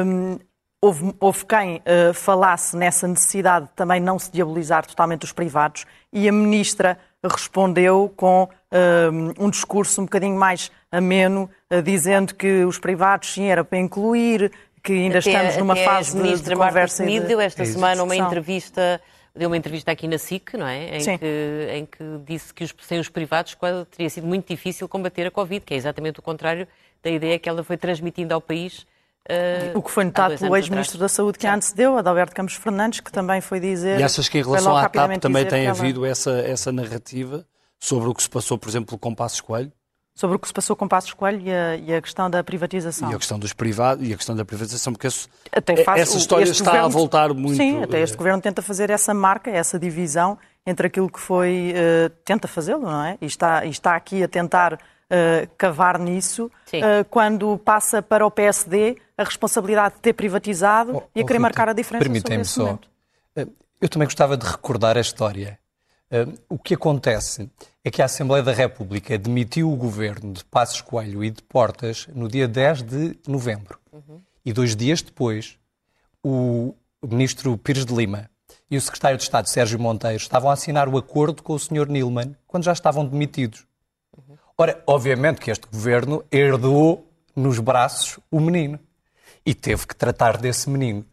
um, houve, houve, quem uh, falasse nessa necessidade de também não se diabolizar totalmente os privados e a Ministra respondeu com um, um discurso um bocadinho mais ameno, uh, dizendo que os privados, sim, era para incluir, que ainda até, estamos numa fase de, de conversa. Marta deu esta semana uma entrevista deu uma entrevista aqui na SIC, não é? Em, que, em que, disse que os, sem os privados teria sido muito difícil combater a Covid, que é exatamente o contrário da ideia que ela foi transmitindo ao país Uh, o que foi notado pelo ex-ministro da Saúde que antecedeu, Adalberto Campos Fernandes, que também foi dizer. E achas que em relação à TAP também tem havido essa, essa narrativa sobre o que se passou, por exemplo, com Passos Coelho? Sobre o que se passou com Passos Coelho e a, e a questão da privatização. E a questão dos privados e a questão da privatização, porque isso, faz, essa história está governo, a voltar muito. Sim, até este governo tenta fazer essa marca, essa divisão entre aquilo que foi, uh, tenta fazê-lo, não é? E está, e está aqui a tentar uh, cavar nisso, uh, quando passa para o PSD a responsabilidade de ter privatizado oh, e a querer oh, marcar a diferença Permitem-me só. Momento. Eu também gostava de recordar a história. O que acontece é que a Assembleia da República demitiu o governo de Passos Coelho e de Portas no dia 10 de novembro. Uhum. E dois dias depois, o ministro Pires de Lima e o secretário de Estado, Sérgio Monteiro, estavam a assinar o acordo com o Sr. Nilman quando já estavam demitidos. Ora, obviamente que este governo herdou nos braços o menino e teve que tratar desse menino.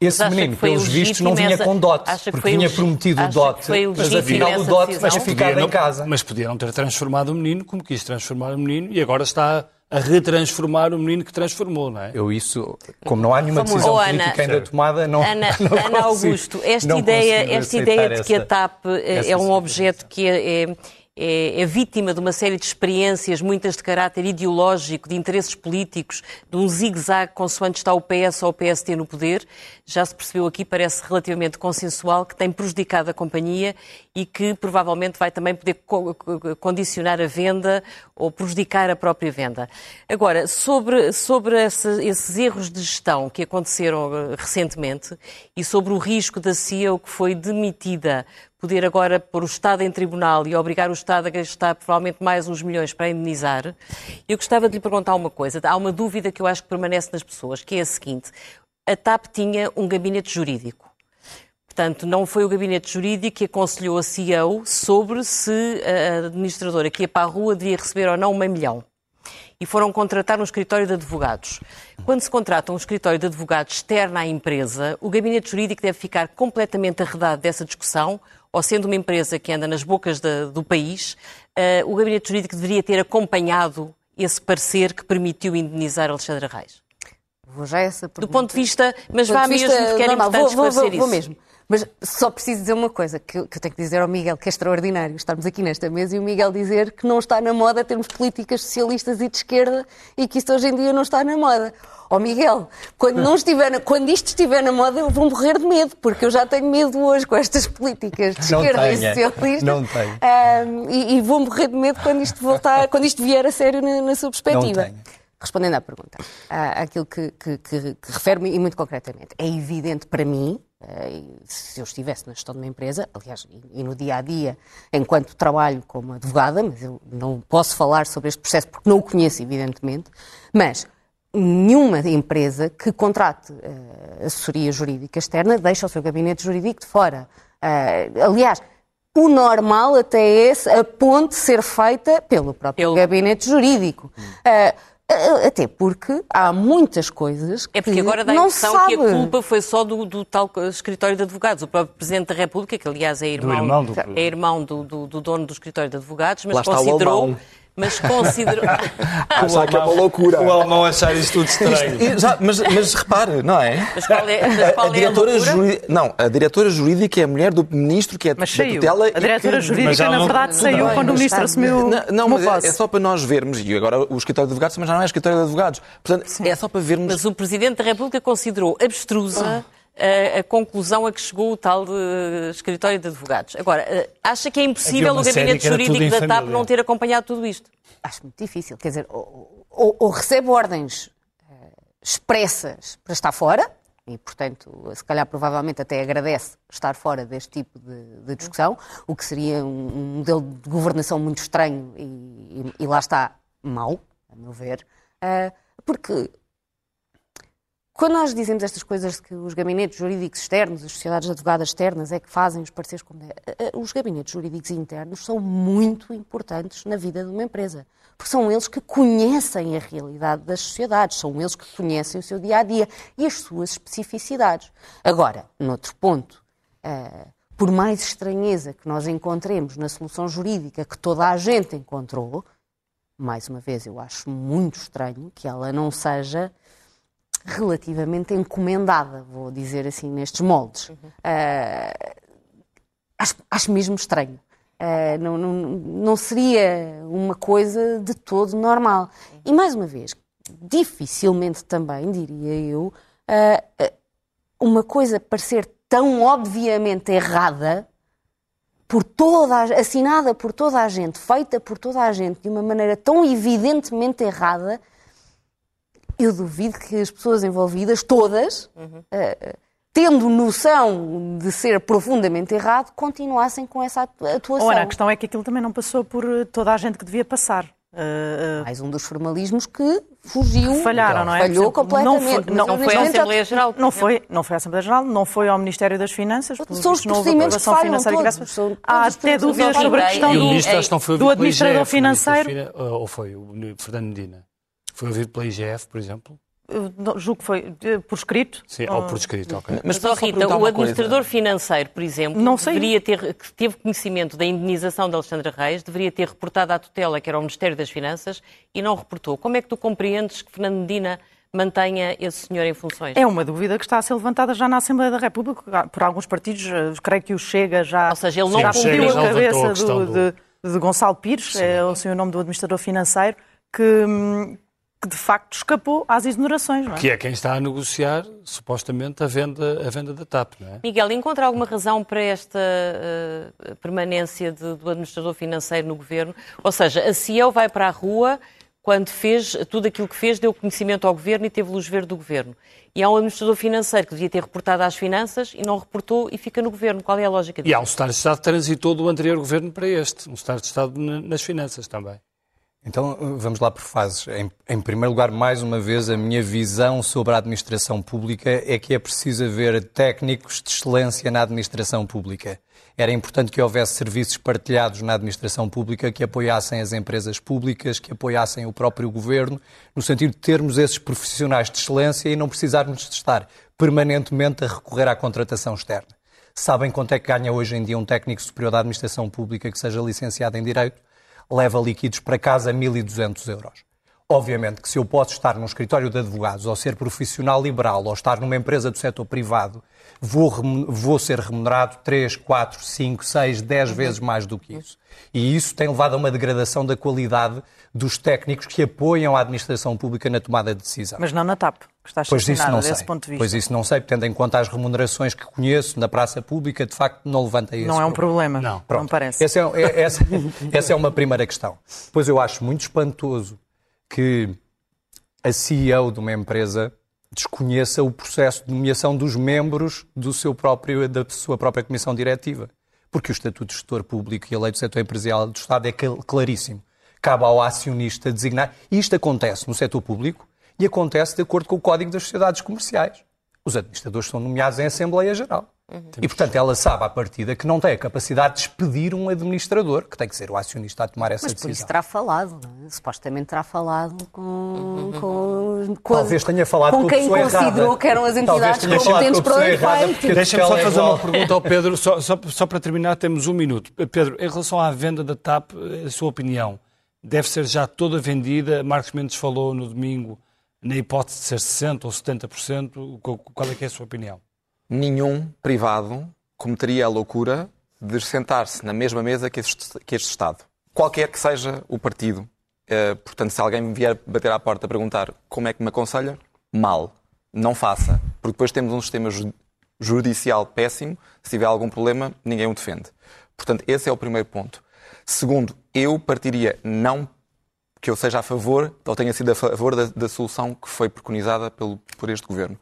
Esse menino, pelos vistos, não vinha com dote, porque vinha prometido o dote, mas afinal o dote vai ficar em casa. Mas podiam ter transformado o menino como quis transformar o menino e agora está a retransformar o menino que transformou, não é? Eu isso, como não há nenhuma decisão oh, política ainda tomada, não Ana, (laughs) não Ana Augusto, esta ideia, esta ideia de que a TAP é um objeto que é, é é, é, vítima de uma série de experiências, muitas de caráter ideológico, de interesses políticos, de um zigue-zague consoante está o PS ou o PST no poder, já se percebeu aqui, parece relativamente consensual, que tem prejudicado a companhia e que provavelmente vai também poder condicionar a venda ou prejudicar a própria venda. Agora, sobre, sobre esse, esses erros de gestão que aconteceram eh, recentemente e sobre o risco da CEO que foi demitida poder agora pôr o Estado em tribunal e obrigar o Estado a gastar provavelmente mais uns milhões para indenizar, eu gostava de lhe perguntar uma coisa. Há uma dúvida que eu acho que permanece nas pessoas, que é a seguinte. A TAP tinha um gabinete jurídico. Portanto, não foi o gabinete jurídico que aconselhou a CEO sobre se a administradora que ia para a rua devia receber ou não um milhão e foram contratar um escritório de advogados. Quando se contrata um escritório de advogados externo à empresa, o gabinete jurídico deve ficar completamente arredado dessa discussão ou sendo uma empresa que anda nas bocas de, do país, uh, o gabinete jurídico deveria ter acompanhado esse parecer que permitiu indenizar Alexandre Reis? Vou já essa pergunta. Do ponto de vista, mas vá mesmo, porque era importante vou, vou, vou, vou mesmo. Mas só preciso dizer uma coisa, que eu, que eu, tenho que dizer ao Miguel, que é extraordinário estarmos aqui nesta mesa e o Miguel dizer que não está na moda termos políticas socialistas e de esquerda e que isto hoje em dia não está na moda. Ó oh, Miguel, quando, não estiver, quando isto estiver na moda, eu vou morrer de medo, porque eu já tenho medo hoje com estas políticas de (laughs) esquerda tenha, e socialista. Não tenho. Um, e, e, vou morrer de medo quando isto, voltar, (laughs) quando isto vier a sério na, na sua perspectiva. Não tenho. Respondendo à pergunta, àquilo que, que, que, que refere-me e muito concretamente, é evidente para mim, se eu estivesse na gestão de uma empresa, aliás, e no dia a dia, enquanto trabalho como advogada, mas eu não posso falar sobre este processo porque não o conheço, evidentemente, mas nenhuma empresa que contrate uh, assessoria jurídica externa deixa o seu gabinete jurídico de fora. Uh, aliás, o normal até é esse, a ponte ser feita pelo próprio pelo... gabinete jurídico. Uh, até porque há muitas coisas que É porque agora dá a impressão que a culpa foi só do, do, tal escritório de advogados. O próprio Presidente da República, que aliás é irmão, do, irmão do... É irmão do, do, dono do escritório de advogados, mas considerou mas considerou. (laughs) Achar que é uma loucura. O alemão achar isto tudo estranho. Isto, mas, mas repare, não é? Mas qual é, mas qual a, a é diretora a jurídica, Não, a diretora jurídica é a mulher do ministro que é mas da tutela. A diretora que, jurídica, na verdade, saiu quando o ministro assumiu. Não, não mas é, é, só para nós vermos, e agora o escritório de advogados também já não é escritório de advogados. Portanto, Sim. é só para vermos. Mas o Presidente da República considerou abstrusa. A, a, conclusão a que chegou o tal de escritório de advogados. Agora, eh, acha que é impossível o gabinete jurídico da TAP não ter acompanhado tudo isto? Acho muito difícil. Quer dizer, ou, ou, ou recebe ordens uh, expressas para estar fora, e, portanto, se calhar provavelmente até agradece estar fora deste tipo de, de discussão, o que seria um, um, modelo de governação muito estranho e, e, e lá está mau, a meu ver, uh, porque quando nós dizemos estas coisas que os gabinetes jurídicos externos, as sociedades advogadas externas é que fazem os pareceres como é, os gabinetes jurídicos internos são muito importantes na vida de uma empresa, porque são eles que conhecem a realidade das sociedades, são eles que conhecem o seu dia a dia e as suas especificidades. Agora, noutro ponto, uh, por mais estranheza que nós encontremos na solução jurídica que toda a gente encontrou, mais uma vez, eu acho muito estranho que ela não seja relativamente encomendada, vou dizer assim, nestes moldes. Uhum. Uh, acho, acho mesmo estranho. Uh, não, não, não seria uma coisa de todo normal. E, mais uma vez, dificilmente também, diria eu, uh, uma coisa parecer tão obviamente errada por toda, assinada por toda a gente, feita por toda a gente de uma maneira tão evidentemente errada, eu duvido que as pessoas envolvidas, todas, uhum. uh, tendo noção de ser profundamente errado, continuassem com essa atuação. Ora, a questão é que aquilo também não passou por toda a gente que devia passar. Uh, uh, Mais um dos formalismos que fugiu, falharam, não é? falhou completamente. Não foi, não, foi a Assembleia Geral. Não foi, não foi a Assembleia Geral, não foi ao Ministério das Finanças. São os procedimentos que falham todos. São Há até dúvidas sobre a questão do, do administrador financeiro. Ou foi o Fernando Medina? Foi ouvido pela IGF, por exemplo? julgo que foi por escrito. Sim, ou por escrito, ok. Mas, Mas Rita, o administrador coisa. financeiro, por exemplo, não sei. deveria ter, que teve conhecimento da indenização de Alexandra Reis, deveria ter reportado à tutela, que era o Ministério das Finanças, e não reportou. Como é que tu compreendes que Fernando Medina mantenha esse senhor em funções? É uma dúvida que está a ser levantada já na Assembleia da República por alguns partidos. Creio que o Chega já, Ou seja, ele não cumpriu a cabeça a do, do... De, de, Gonçalo Pires, Sim. é o seu nome do administrador financeiro, que, hum, que de facto escapou às exonerações. Não é? Que é quem está a negociar, supostamente, a venda, a venda da TAP. Não é? Miguel, encontra alguma razão para esta uh, permanência de, do administrador financeiro no governo? Ou seja, a CIEL vai para a rua quando fez tudo aquilo que fez, deu conhecimento ao governo e teve luz verde do governo. E há um administrador financeiro que devia ter reportado às finanças e não reportou e fica no governo. Qual é a lógica disso? E há um Estado de Estado que transitou do anterior governo para este, um Estado de Estado nas finanças também. Então vamos lá por fases. Em, em, primeiro lugar, mais uma vez, a minha visão sobre a administração pública é que é preciso haver técnicos de excelência na administração pública. Era importante que houvesse serviços partilhados na administração pública que apoiassem as empresas públicas, que apoiassem o próprio governo, no sentido de termos esses profissionais de excelência e não precisarmos de estar permanentemente a recorrer à contratação externa. Sabem quanto é que ganha hoje em dia um técnico superior da administração pública que seja licenciado em Direito? Leva líquidos para casa 1.200 euros. Obviamente que se eu posso estar num escritório de advogados ou ser profissional liberal ou estar numa empresa do setor privado, vou, vou ser remunerado 3, 4, 5, 6, 10 vezes mais do que isso. E isso tem levado a uma degradação da qualidade dos técnicos que apoiam a administração pública na tomada de decisão. Mas não na TAP, que está pois isso não desse sei. ponto de vista. Pois isso não sei, tendo em conta as remunerações que conheço na praça pública, de facto não levanta isso. Não é um problema, não, Pronto. não parece. Essa é, é, essa, (laughs) essa é uma primeira questão. Pois eu acho muito espantoso que a CEO de uma empresa desconheça o processo de nomeação dos membros do seu próprio, da sua própria comissão diretiva. Porque o Estatuto de Gestor Público e a Lei do Setor Empresarial do Estado é claríssimo. Cabe ao acionista designar. E isto acontece no setor público e acontece de acordo com o Código das Sociedades Comerciais. Os administradores são nomeados em Assembleia Geral. Uhum. E, portanto, ela sabe à partida que não tem a capacidade de despedir um administrador, que tem que ser o acionista a tomar essa Mas decisão. Mas por isso terá falado, não é? Supostamente terá falado com... Uhum. com, com Talvez tenha falado com, com quem considerou errada. que eram as entidades competentes para o efeito. Deixa-me só fazer uma pergunta ao Pedro, só, só, só para terminar, temos um minuto. Pedro, em relação à venda da TAP, a sua opinião, deve ser já toda vendida? Marcos Mendes falou no domingo na hipótese de ser 60% ou 70%. Qual é, que é a sua opinião? nenhum privado cometeria a loucura de sentar-se na mesma mesa que este, que este Estado. Qualquer que seja o partido. Uh, portanto, se alguém me vier bater à porta a perguntar como é que me aconselha, mal. Não faça. Porque depois temos um sistema judicial péssimo. Se tiver algum problema, ninguém o defende. Portanto, esse é o primeiro ponto. Segundo, eu partiria não que eu seja a favor, ou tenha sido a favor da, da solução que foi preconizada pelo, por este governo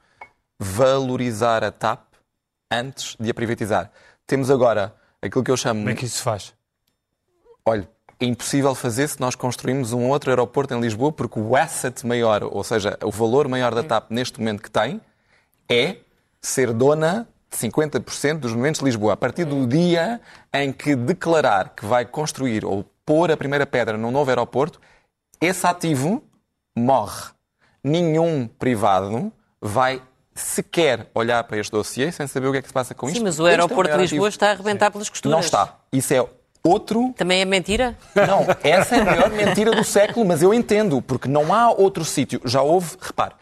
valorizar a TAP antes de a privatizar. Temos agora aquilo que eu chamo. Como é que isso se faz? Olha, é impossível fazer se nós construímos um outro aeroporto em Lisboa, porque o asset maior, ou seja, o valor maior da TAP neste momento que tem, é ser dona de 50% dos monumentos de Lisboa. A partir do dia em que declarar que vai construir ou pôr a primeira pedra num novo aeroporto, esse ativo morre. Nenhum privado vai sequer olhar para este dossiê sem saber o que é que se passa com Sim, isto. Sim, mas o aeroporto de Lisboa está a arrebentar pelas costuras. Não está. Isso é outro. Também é mentira? Não, essa é a maior mentira do século, mas eu entendo, porque não há outro sítio. Já houve, repare,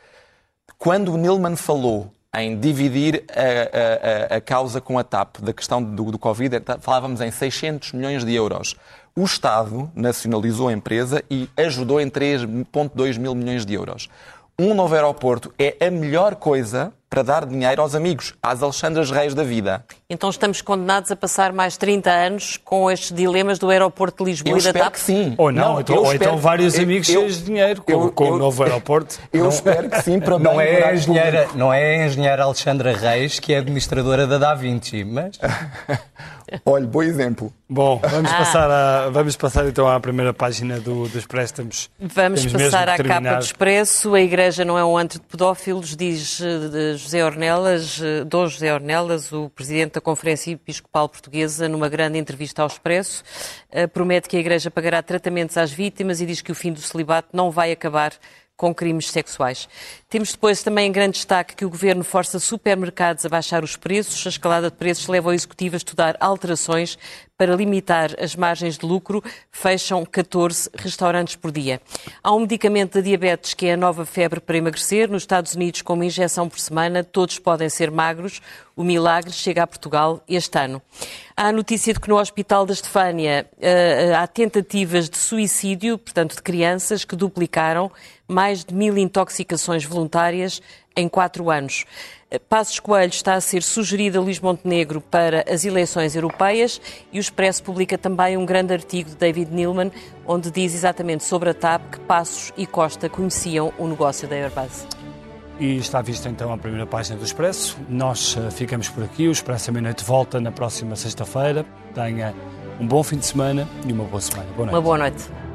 quando o Nilman falou em dividir a, a, a, causa com a TAP da questão do, do Covid, é, falávamos em 600 milhões de euros. O Estado nacionalizou a empresa e ajudou em 3,2 mil milhões de euros um novo aeroporto é a melhor coisa para dar dinheiro aos amigos, às Alexandras Reis da vida. Então estamos condenados a passar mais 30 anos com estes dilemas do aeroporto de Lisboa Eu e da espero TAP? que sim. Ou não, então, eu ou espero- então vários eu- amigos eu- cheios de dinheiro, com, eu- com eu- o novo aeroporto. (laughs) Eu espero que sim, para (laughs) Não é, a engenheira, não é a engenheira Alexandra Reis, que é administradora da Da Vinci, mas (laughs) Olha, bom exemplo. Bom, Ah. vamos, passar a- vamos passar então à primeira página do, dos préstamos. Vamos Temos passar de à capa terminar. do Expresso. A Igreja não é um antro de pedófilos, diz eh, de José Ornelas, eh, Dom José Ornelas, o Presidente da Conferência Episcopal Portuguesa, numa grande entrevista ao Expresso. Eh, Promete que a Igreja pagará tratamentos às vítimas e diz que o fim do celibato não vai acabar com crimes sexuais. Temos depois também em grande destaque que o Governo força supermercados a baixar os preços. A escalada de preços leva o Executivo a estudar alterações para limitar as margens de lucro. Fecham 14 restaurantes por dia. Há um medicamento da diabetes que é a nova febre para emagrecer. Nos Estados Unidos, com uma injeção por semana, todos podem ser magros. O milagre chega a Portugal este ano. Há a notícia de que no Hospital da Estefânia eh, há tentativas de suicídio, portanto, de crianças que duplicaram mais de mil intoxicações voluntárias em quatro anos. Passos Coelho está a ser sugerido a Luís Montenegro para as eleições europeias e o Expresso publica também um grande artigo de David Neilman, onde diz exatamente sobre a TAP que Passos e Costa conheciam o negócio da Airbus. E está vista então a primeira página do Expresso. Nós eh, ficamos por aqui. O Expresso à meia-noite volta na próxima sexta-feira. Tenha um bom fim de semana e uma boa semana. Boa noite. Uma boa noite.